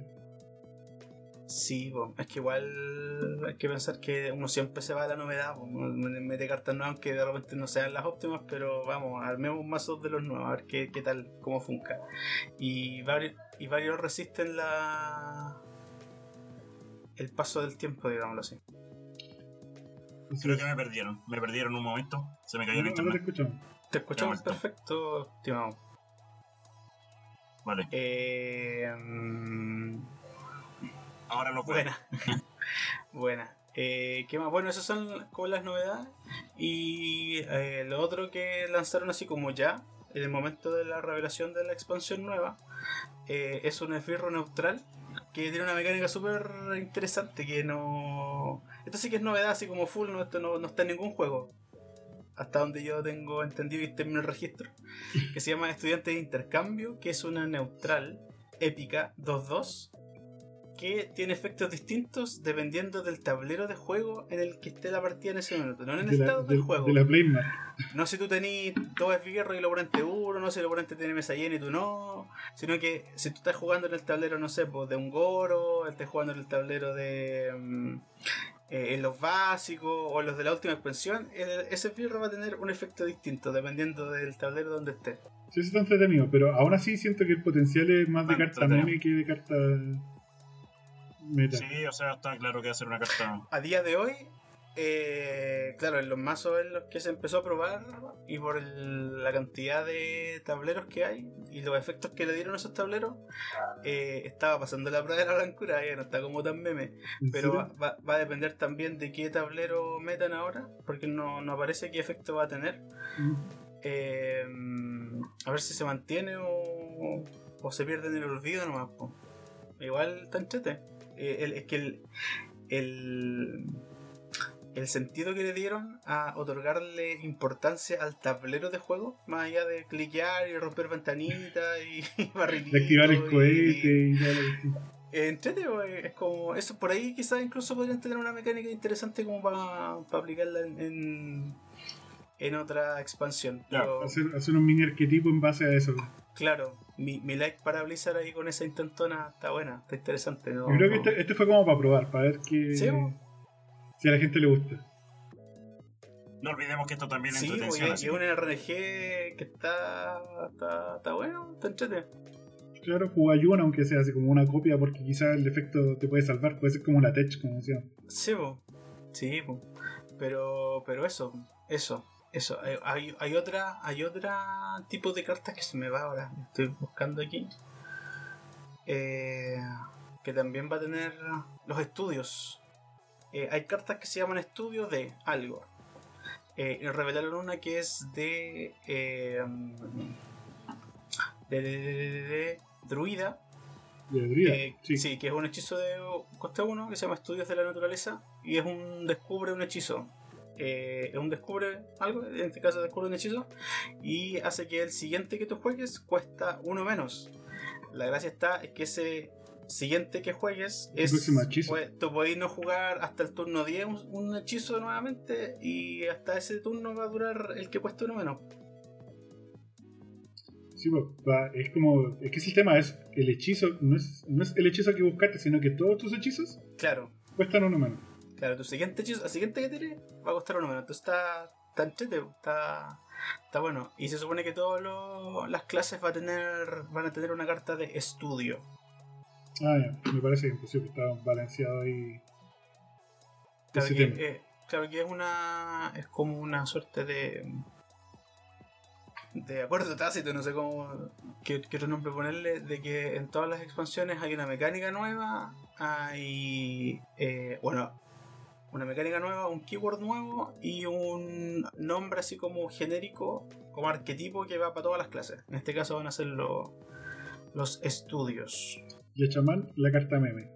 Sí, es que igual hay que pensar que uno siempre se va a la novedad, mete cartas nuevas aunque de repente no sean las óptimas, pero vamos, armemos mazos de los nuevos, a ver qué, qué tal, cómo funca. Y varios, y varios resisten la el paso del tiempo, digámoslo así. Creo que me perdieron. Me perdieron un momento. Se me cayó el ahora te internet. escuchamos. Te escuchamos vuelto. perfecto, estimado. Vale. Eh, mm, Ahora lo puedo. Buena. Buena. Eh, ¿Qué más? Bueno, esas son como las novedades. Y eh, lo otro que lanzaron así como ya, en el momento de la revelación de la expansión nueva, eh, es un esbirro neutral que tiene una mecánica súper interesante que no... Esto sí que es novedad, así como full, no, esto no, no está en ningún juego. Hasta donde yo tengo entendido y en el registro. Que se llama Estudiante de Intercambio, que es una neutral épica 2-2 que tiene efectos distintos dependiendo del tablero de juego en el que esté la partida en ese momento, no en el De la, estado de, del juego. de la Playmat. No si tú tenés todo esbirro y el oponente uno, no si el oponente tiene mesa llena y tú no, sino que si tú estás jugando en el tablero, no sé, pues de un Goro, estás jugando en el tablero de. mm, eh, en los básicos o en los de la última expansión, el- ese esbirro va a tener un efecto distinto dependiendo del tablero donde esté. Sí, eso está entretenido, pero aún así siento que el potencial es más de Ah, carta meme que de carta. Sí, o sea, está claro que va a ser una carta. A día de hoy, eh, claro, en los mazos en los que se empezó a probar y por el- la cantidad de tableros que hay y los efectos que le dieron a esos tableros, eh, estaba pasando la prueba de la blancura, ya no está como tan meme. ¿En Pero va, va- va a depender también de qué tablero metan ahora, porque no, no aparece qué efecto va a tener. Mm. Eh, a ver si se mantiene o, o se pierde en el olvido nomás. po. Igual está entrete. Eh, el- es que el, el, el sentido que le dieron a otorgarle importancia al tablero de juego, más allá de cliquear y romper ventanitas y, barrilitos. De activar el y- cohete y todo. eh, entrete, pues, es como eso por ahí quizás incluso podrían tener una mecánica interesante como para aplicarla en, en, en otra expansión. Pero, Hacer, hacer un mini arquetipo en base a eso. Claro, mi, mi like para Blizzard ahí con esa intentona está buena, está interesante. ¿no? Yo creo que este, este fue como para probar, para ver que, Sí, si a la gente le gusta. No olvidemos que esto también es Sí, pues, entretención. es así y es un RNG que está, está, está bueno, está entrete. Claro, jugar Yuna, aunque sea así como una copia, porque quizás el efecto te puede salvar, puede ser como la tech, como decían. Sí, po. sí, po. pero pero eso, eso, eso. Hay- Hay, hay otra, hay otra tipo de cartas que se me va ahora. Estoy buscando aquí. Eh, que también va a tener los estudios. Eh, hay cartas que se llaman estudios de algo. Eh, y revelaron una que es de, eh, de, de- de- druida De Druida, eh, sí. sí. que es un hechizo de coste 1 que se llama Estudios de la Naturaleza y es un descubre un hechizo. Eh, es un descubre algo, en este caso descubre un hechizo y hace que el siguiente que tú juegues cuesta uno menos. La gracia está es que ese siguiente que juegues El es pues, tú podés no jugar hasta el turno 10 un, un hechizo nuevamente y hasta ese turno va a durar el que cuesta uno menos. Sí, pues, es como. Es que ese tema es el hechizo, no es, no es el hechizo que buscaste, sino que todos tus hechizos Claro, cuestan uno menos. Claro, tu siguiente hechizo, el siguiente que tire va a costar uno menos. Entonces está, está entrete, está, está bueno. Y se supone que todas las clases va a tener, van a tener una carta de estudio. Ah, ya, me parece que que está balanceado ahí. Claro que, eh, claro que es una. es como una suerte de. de acuerdo tácito, no sé cómo. qué, qué otro nombre ponerle, de que en todas las expansiones hay una mecánica nueva, hay. eh, bueno, una mecánica nueva, un keyword nuevo y un nombre así como genérico, como arquetipo que va para todas las clases. En este caso van a ser los los estudios. Y chamán, la carta meme.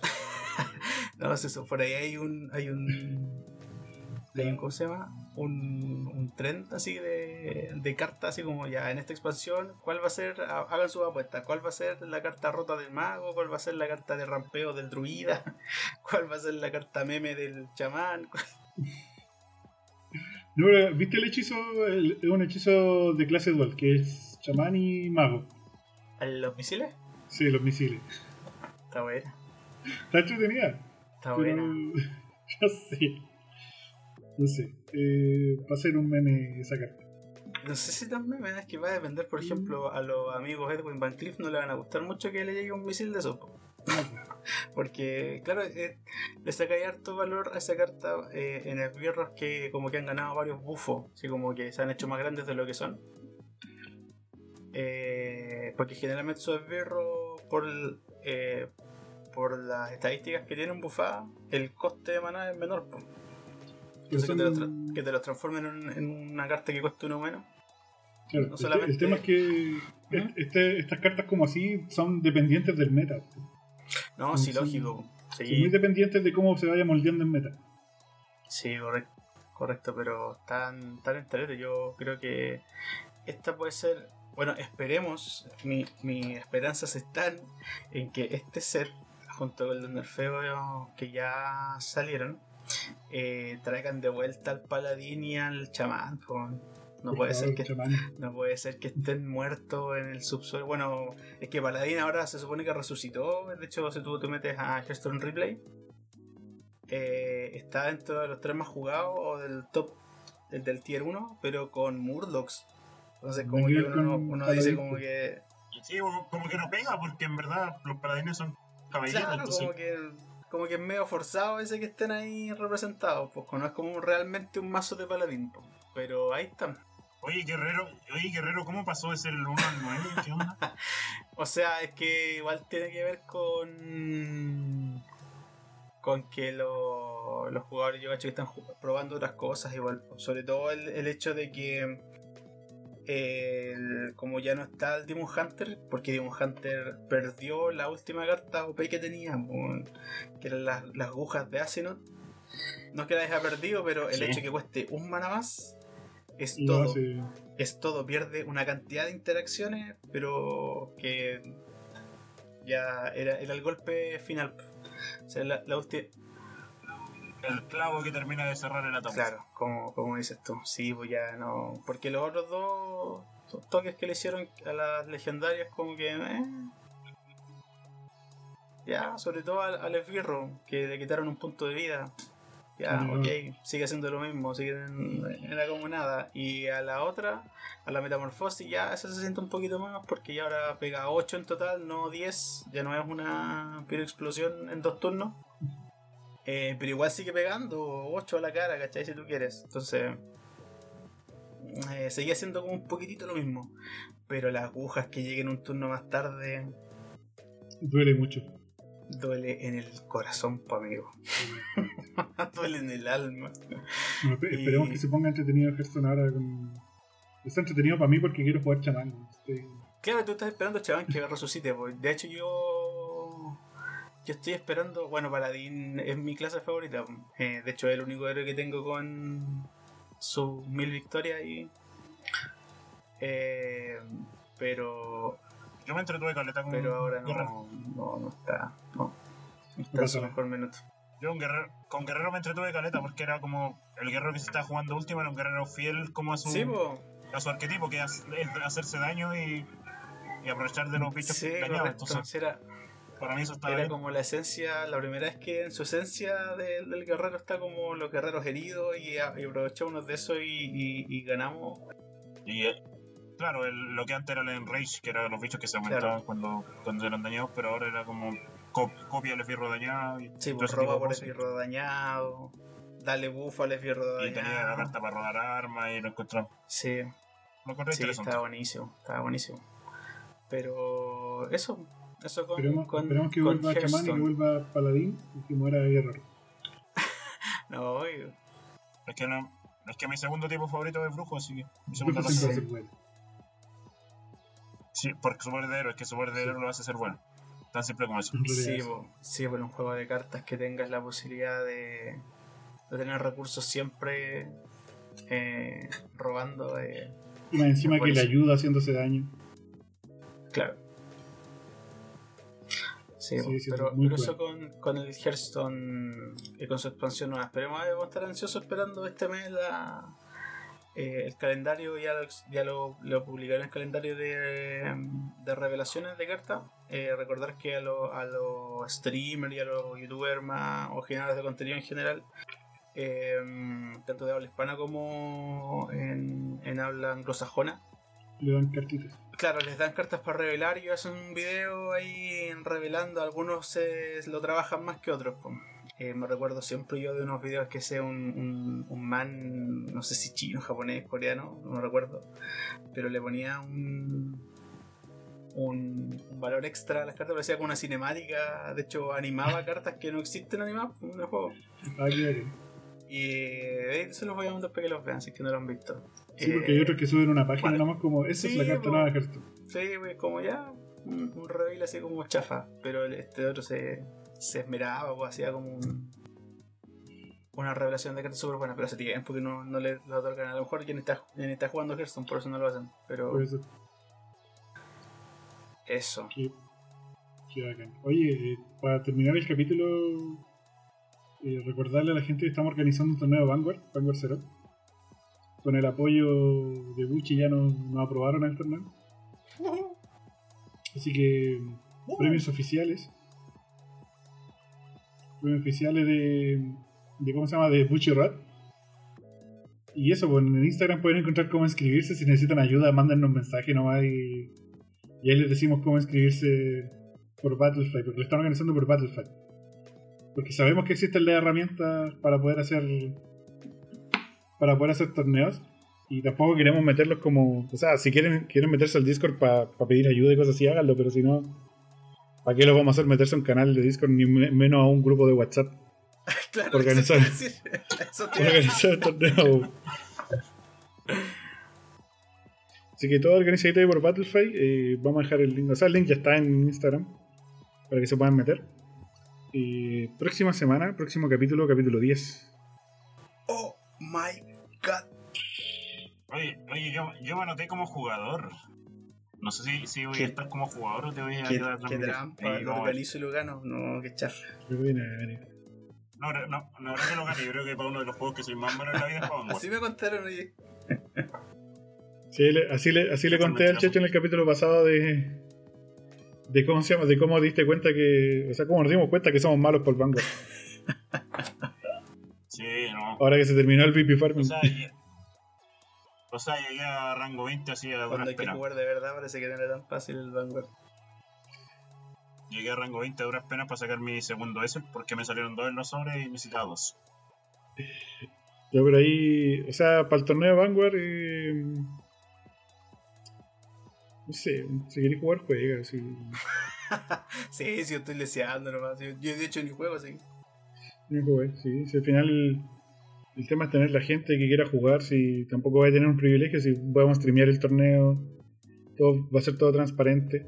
No, es eso, por ahí hay un. hay un. hay un ¿cómo se llama? Un, un trend así de, de cartas, así como ya en esta expansión, ¿cuál va a ser? Ha- Hagan sus apuestas, ¿cuál va a ser la carta rota del mago? ¿Cuál va a ser la carta de rampeo del druida? ¿Cuál va a ser la carta meme del chamán? No, pero, ¿viste el hechizo? Es un hechizo de clase dual, que es chamán y mago. ¿A ¿Los misiles? Sí, los misiles. Está buena, Está entretenida. está buena. ya sé. No sé. Eh, va a ser un meme esa carta. No sé si tan meme, es que va a depender, por ejemplo, a los amigos Edwin Van Cleef no le van a gustar mucho que le llegue un misil de eso. po. Porque, claro, eh, le saca harto valor a esa carta eh, en esbirros que como que han ganado varios bufos, así como que se han hecho más grandes de lo que son. Eh, porque generalmente esos esbirros, por, eh, por las estadísticas que tienen bufadas, el coste de maná es menor. po. Que, te los son- tra- que te los transformen en, en una carta que cueste uno menos. Claro, No el te- solamente- el tema es que ¿Mm? este- estas cartas como así son dependientes del meta. No, Sí, sí, sí. lógico. Son muy dependientes de cómo se vaya moldeando en meta. Sí, correcto, correcto, pero tan, tan entrete. Yo creo que esta puede ser. Bueno, esperemos. Mi, mis esperanzas están en que este set, junto con los nerfeos que ya salieron, eh, traigan de vuelta al paladín y al chamán. No puede ser que no puede ser que estén muertos en el subsuelo. Bueno, es que Paladín ahora se supone que resucitó. De hecho, si tú te metes a Hearthstone Replay, eh, está dentro de los tres más jugados o del top del, del tier 1, pero con Murlocs. Entonces, como que uno, uno dice como pues. que. Sí, como que no pega, porque en verdad los paladines son caballero. Claro, entonces, como que, como que es medio forzado ese que estén ahí representados, pues no es como realmente un mazo de paladín, pues. pero ahí están. Oye, Guerrero, oye, Guerrero, ¿cómo pasó de ser el 1 al 9? ¿Qué onda? O sea, es que igual tiene que ver con. con que lo- los jugadores yo cacho que están probando otras cosas, igual. Sobre todo el, el hecho de que. El- como ya no está el Demon Hunter, porque Demon Hunter perdió la última carta OP que tenía, que eran las, las agujas de Asinot. No es que la haya perdido, pero el Sí. hecho de que cueste un mana más es todo es todo, pierde una cantidad de interacciones, pero que ya era, era el golpe final. O sea, la, la ulti- El clavo que termina de cerrar el ataúd. Claro, como, como dices tú, sí, pues ya no. Porque los otros dos toques que le hicieron a las legendarias, como que. eh. Ya, sobre todo al, al esbirro, que le quitaron un punto de vida. Ya, Mm. ok, sigue haciendo lo mismo, sigue en, era como nada. Y a la otra, a la metamorfosis, ya esa se siente un poquito más porque ya ahora pega 8 en total, no 10. Ya no es una piro explosión en dos turnos. Eh, pero igual sigue pegando 8 a la cara, ¿cachai? Si tú quieres. Entonces, eh, seguía siendo como un poquitito lo mismo. Pero las agujas que lleguen un turno más tarde, Duele mucho. duele en el corazón, pa' amigo. duele en el alma. Espe- Esperemos Y- que se ponga entretenido Hearthstone ahora con... Está entretenido para mí porque quiero jugar chamán. Estoy- Claro, tú estás esperando, chaval, que resucite. pues. De hecho, yo. Yo estoy esperando. Bueno, Paladín es mi clase favorita. Eh, de hecho, es el único héroe que tengo con sus mil victorias y. Eh, pero. Yo me entretuve caleta con Pero ahora no, no, no está. No, no está en su mejor minuto. Yo un guerrero, con Guerrero me entretuve caleta porque era como el guerrero que se estaba jugando último, era un guerrero fiel como a su, Sí, a su arquetipo, que es hacerse daño y, y aprovechar de los bichos Sí, dañados. correcto. Entonces, Era, para mí eso estaba era bien. como la esencia, la primera vez que en su esencia del, del guerrero está como los guerreros heridos y, a- y aprovechamos de eso y, y- y ganamos. Y eh, claro, el- lo que antes era el Enrage, que eran los bichos que se aumentaban cuando, cuando eran dañados, pero ahora era como co- copia el esbirro dañado. Y, Sí, pues roba de por esbirro dañado, dale buff al esbirro Y tenía la dañado. carta para rodar armas y lo encontramos. Sí, Lo encontré sí, estaba buenísimo, estaba buenísimo. Pero eso, eso con, Esperemos, con, esperemos que con vuelva chamán y que Hearthstone. vuelva paladín y que muera guerrero. No, oye, Es que no, es que mi segundo tipo favorito es brujo, así que mi ser bueno. Sí, porque su poder de héroe, es que su poder de héroe lo hace ser bueno. Tan simple como eso. Sí, es. po, sí, por un juego de cartas que tengas la posibilidad de, de tener recursos siempre eh, robando. eh, Y encima que le ayuda haciéndose daño. Claro. Sí, Sí, pero, eso con, con el Hearthstone y con su expansión nueva. Esperemos vamos a estar ansiosos esperando este mes la, eh, el calendario. Ya, lo, ya lo, lo publicaré en el calendario de, de revelaciones de cartas. Eh, recordar que a los a los streamers y a los youtubers más o generadores de contenido en general, eh, tanto de habla hispana como en, en habla anglosajona, Le dan cartitas. Claro, les dan cartas para revelar y hacen un video ahí revelando. Algunos se lo trabajan más que otros. Eh, me recuerdo siempre yo de unos videos que sea un, un, un man, no sé si chino, japonés, coreano, no me recuerdo, pero le ponía un, un, un valor extra a las cartas, parecía como una cinemática. De hecho, animaba cartas que no existen animadas en el juego. Ah. Y eh, se los voy a mandar para que los vean, si es que no lo han visto. Sí, porque Eh, hay otros que suben una página vale. nomás como, esa Sí, es la carta nueva de Hearthstone. Sí, güey, como ya un, reveal así como chafa, pero este otro se, se esmeraba o hacía como un, una revelación de cartas súper buena, pero hace tiempo que no, no le lo otorgan. A lo mejor quien está, quien está jugando Hearthstone, por eso no lo hacen, pero Por eso, eso. qué, qué bacán. Oye, eh, para terminar el capítulo, eh, recordarle a la gente que estamos organizando un torneo Vanguard, Vanguard Zero. Con el apoyo de Buchi ya nos, nos aprobaron el torneo. Así que premios oficiales. Premios oficiales de, de ¿cómo se llama? De Buchi Rat. Y eso, pues en Instagram pueden encontrar cómo inscribirse. Si necesitan ayuda, mándennos un mensaje nomás y, y ahí les decimos cómo inscribirse por Battlefy, porque lo están organizando por Battlefy. Porque sabemos que existen las herramientas para poder hacer para poder hacer torneos y tampoco queremos meterlos como, o sea, si quieren quieren meterse al Discord para pedir ayuda y cosas así, háganlo, pero si no ¿para qué lo vamos a hacer meterse a un canal de Discord ni me- menos a un grupo de WhatsApp? claro, Organizar. eso. Eso organizar el torneo. Así que todo organizadito ahí por Battlefy. eh, vamos a dejar el link. O sea, el link ya está en Instagram. Para que se puedan meter. Y próxima semana, próximo capítulo, capítulo 10. Oh my god. Oye, yo, yo me anoté como jugador. No sé si, si voy ¿Qué? a estar como jugador o te voy a ayudar a qué trampa, lo organizo y lo gano. No, qué. Creo viene. No, no, no, no habrá que lo gane. Yo creo que para uno de los juegos que soy más malo en la vida es para Vanguard. Así me contaron, oye. Sí, le- así le, así le conté al Checho en el capítulo pasado de. De cómo se llama, de cómo diste cuenta que. O sea, cómo nos dimos cuenta que somos malos por Vanguard. Sí, no. Ahora que se terminó el VP Farming. O sea, o sea, llegué a rango 20 así a Cuando duras hay que penas. jugar de verdad parece que no era tan fácil el Vanguard. Llegué a rango 20 a duras penas para sacar mi segundo S porque me salieron dos en los sobres y necesitaba dos. Yo por ahí, o sea, para el torneo de Vanguard, eh, no sé, si queréis jugar, juega. Si, Sí, sí, yo estoy leseando nomás. Yo, yo de hecho ni juego así. no jugué, sí. Si al final el, tema es tener la gente que quiera jugar, si tampoco va a tener un privilegio, si podemos streamear el torneo, todo, va a ser todo transparente.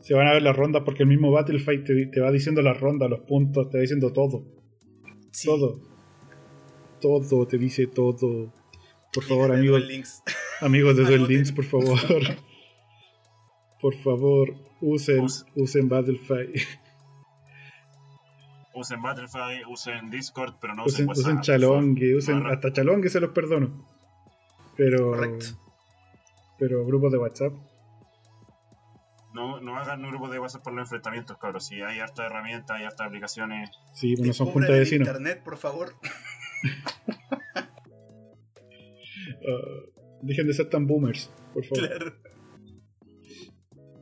Se van a ver las rondas porque el mismo Battlefight te, te va diciendo las rondas, los puntos, te va diciendo todo. Sí. Todo. Todo, te dice todo. Por favor, amigos. links. Amigos de Duel. Links, por favor. por favor, usen, Us- usen Battlefy. Usen Battlefy, usen Discord, pero no usen, usen WhatsApp. usen favor. usen hasta Chalongue se los perdono. Pero. Correcto. Pero grupos de WhatsApp. No, no hagan un grupo de WhatsApp por los enfrentamientos, cabros. Si hay harta herramientas, hay hartas aplicaciones. Sí, bueno, son juntas de vecinos. internet, por favor. Ah, dejen de ser tan boomers, por favor. Claro.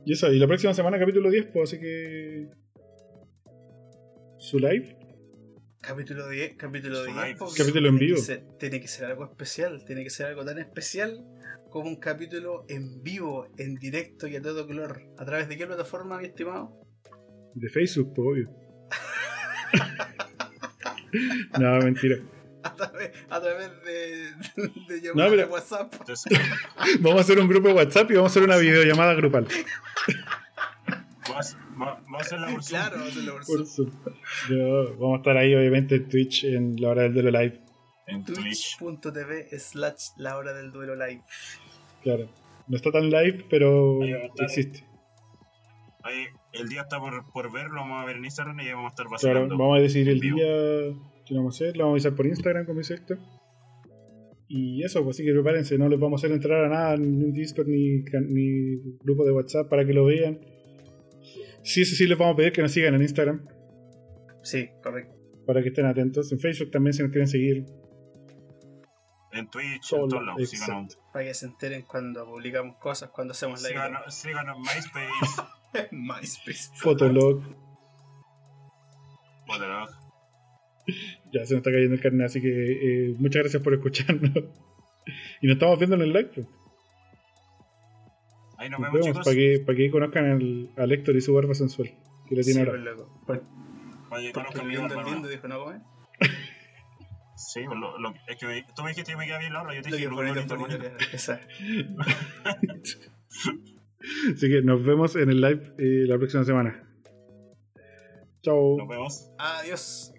Y eso, y la próxima semana capítulo 10, pues así que. Su live. Capítulo 10, capítulo Su 10. live. porque Capítulo en tiene que vivo. ser- tiene que ser algo especial, tiene que ser algo tan especial como un capítulo en vivo, en directo y a todo color. ¿A través de qué plataforma, mi estimado? De Facebook, pues obvio. no, mentira. A través, a través de, de No, llamadas pero- de WhatsApp. Vamos a hacer un grupo de WhatsApp y vamos a hacer una videollamada grupal. Vamos, a hacer la versión. Claro, vamos a Zoom. su- Yo- vamos a estar ahí, obviamente, en Twitch en la hora del duelo live. En Twitch. Twitch.tv slash la hora del duelo live. Claro. No está tan live, pero existe. Ahí, el día está por, por ver, lo vamos a ver en Instagram y ahí vamos a estar Claro, vacilando. vamos a decidir el vivo. día que lo vamos a hacer. Lo vamos a avisar por Instagram, como dice Héctor. Y eso, pues sí que prepárense. No les vamos a hacer entrar a nada, ni un Discord, ni, ni grupo de WhatsApp para que lo vean. Sí, eso sí les vamos a pedir que nos sigan en Instagram. Sí, correcto. Para que estén atentos. En Facebook también, si nos quieren seguir. En Twitch, Solo, en todos lados. Síganos. Para que se enteren cuando publicamos cosas, cuando hacemos live. síganos, síganos en MySpace, MySpace. Fotolog. Fotolog. Ya se nos está cayendo el carnet, así que eh, muchas gracias por escucharnos. y nos estamos viendo en el live. Pues. Ahí nos Nos vemos, vemos chicos. para que, para que conozcan al, al Héctor y su barba sensual. Que le Sí, tiene pues, ahora. loco. Por- que conozcan mi barba. lindo dijo, ¿no? Sí, pues, lo, lo, es que tú me dijiste que me queda bien la barba, yo te Lo dije que lo bonito, bonito, bonito, que- esa. Así que nos vemos en el live eh, la próxima semana. Chao. Nos vemos. Adiós.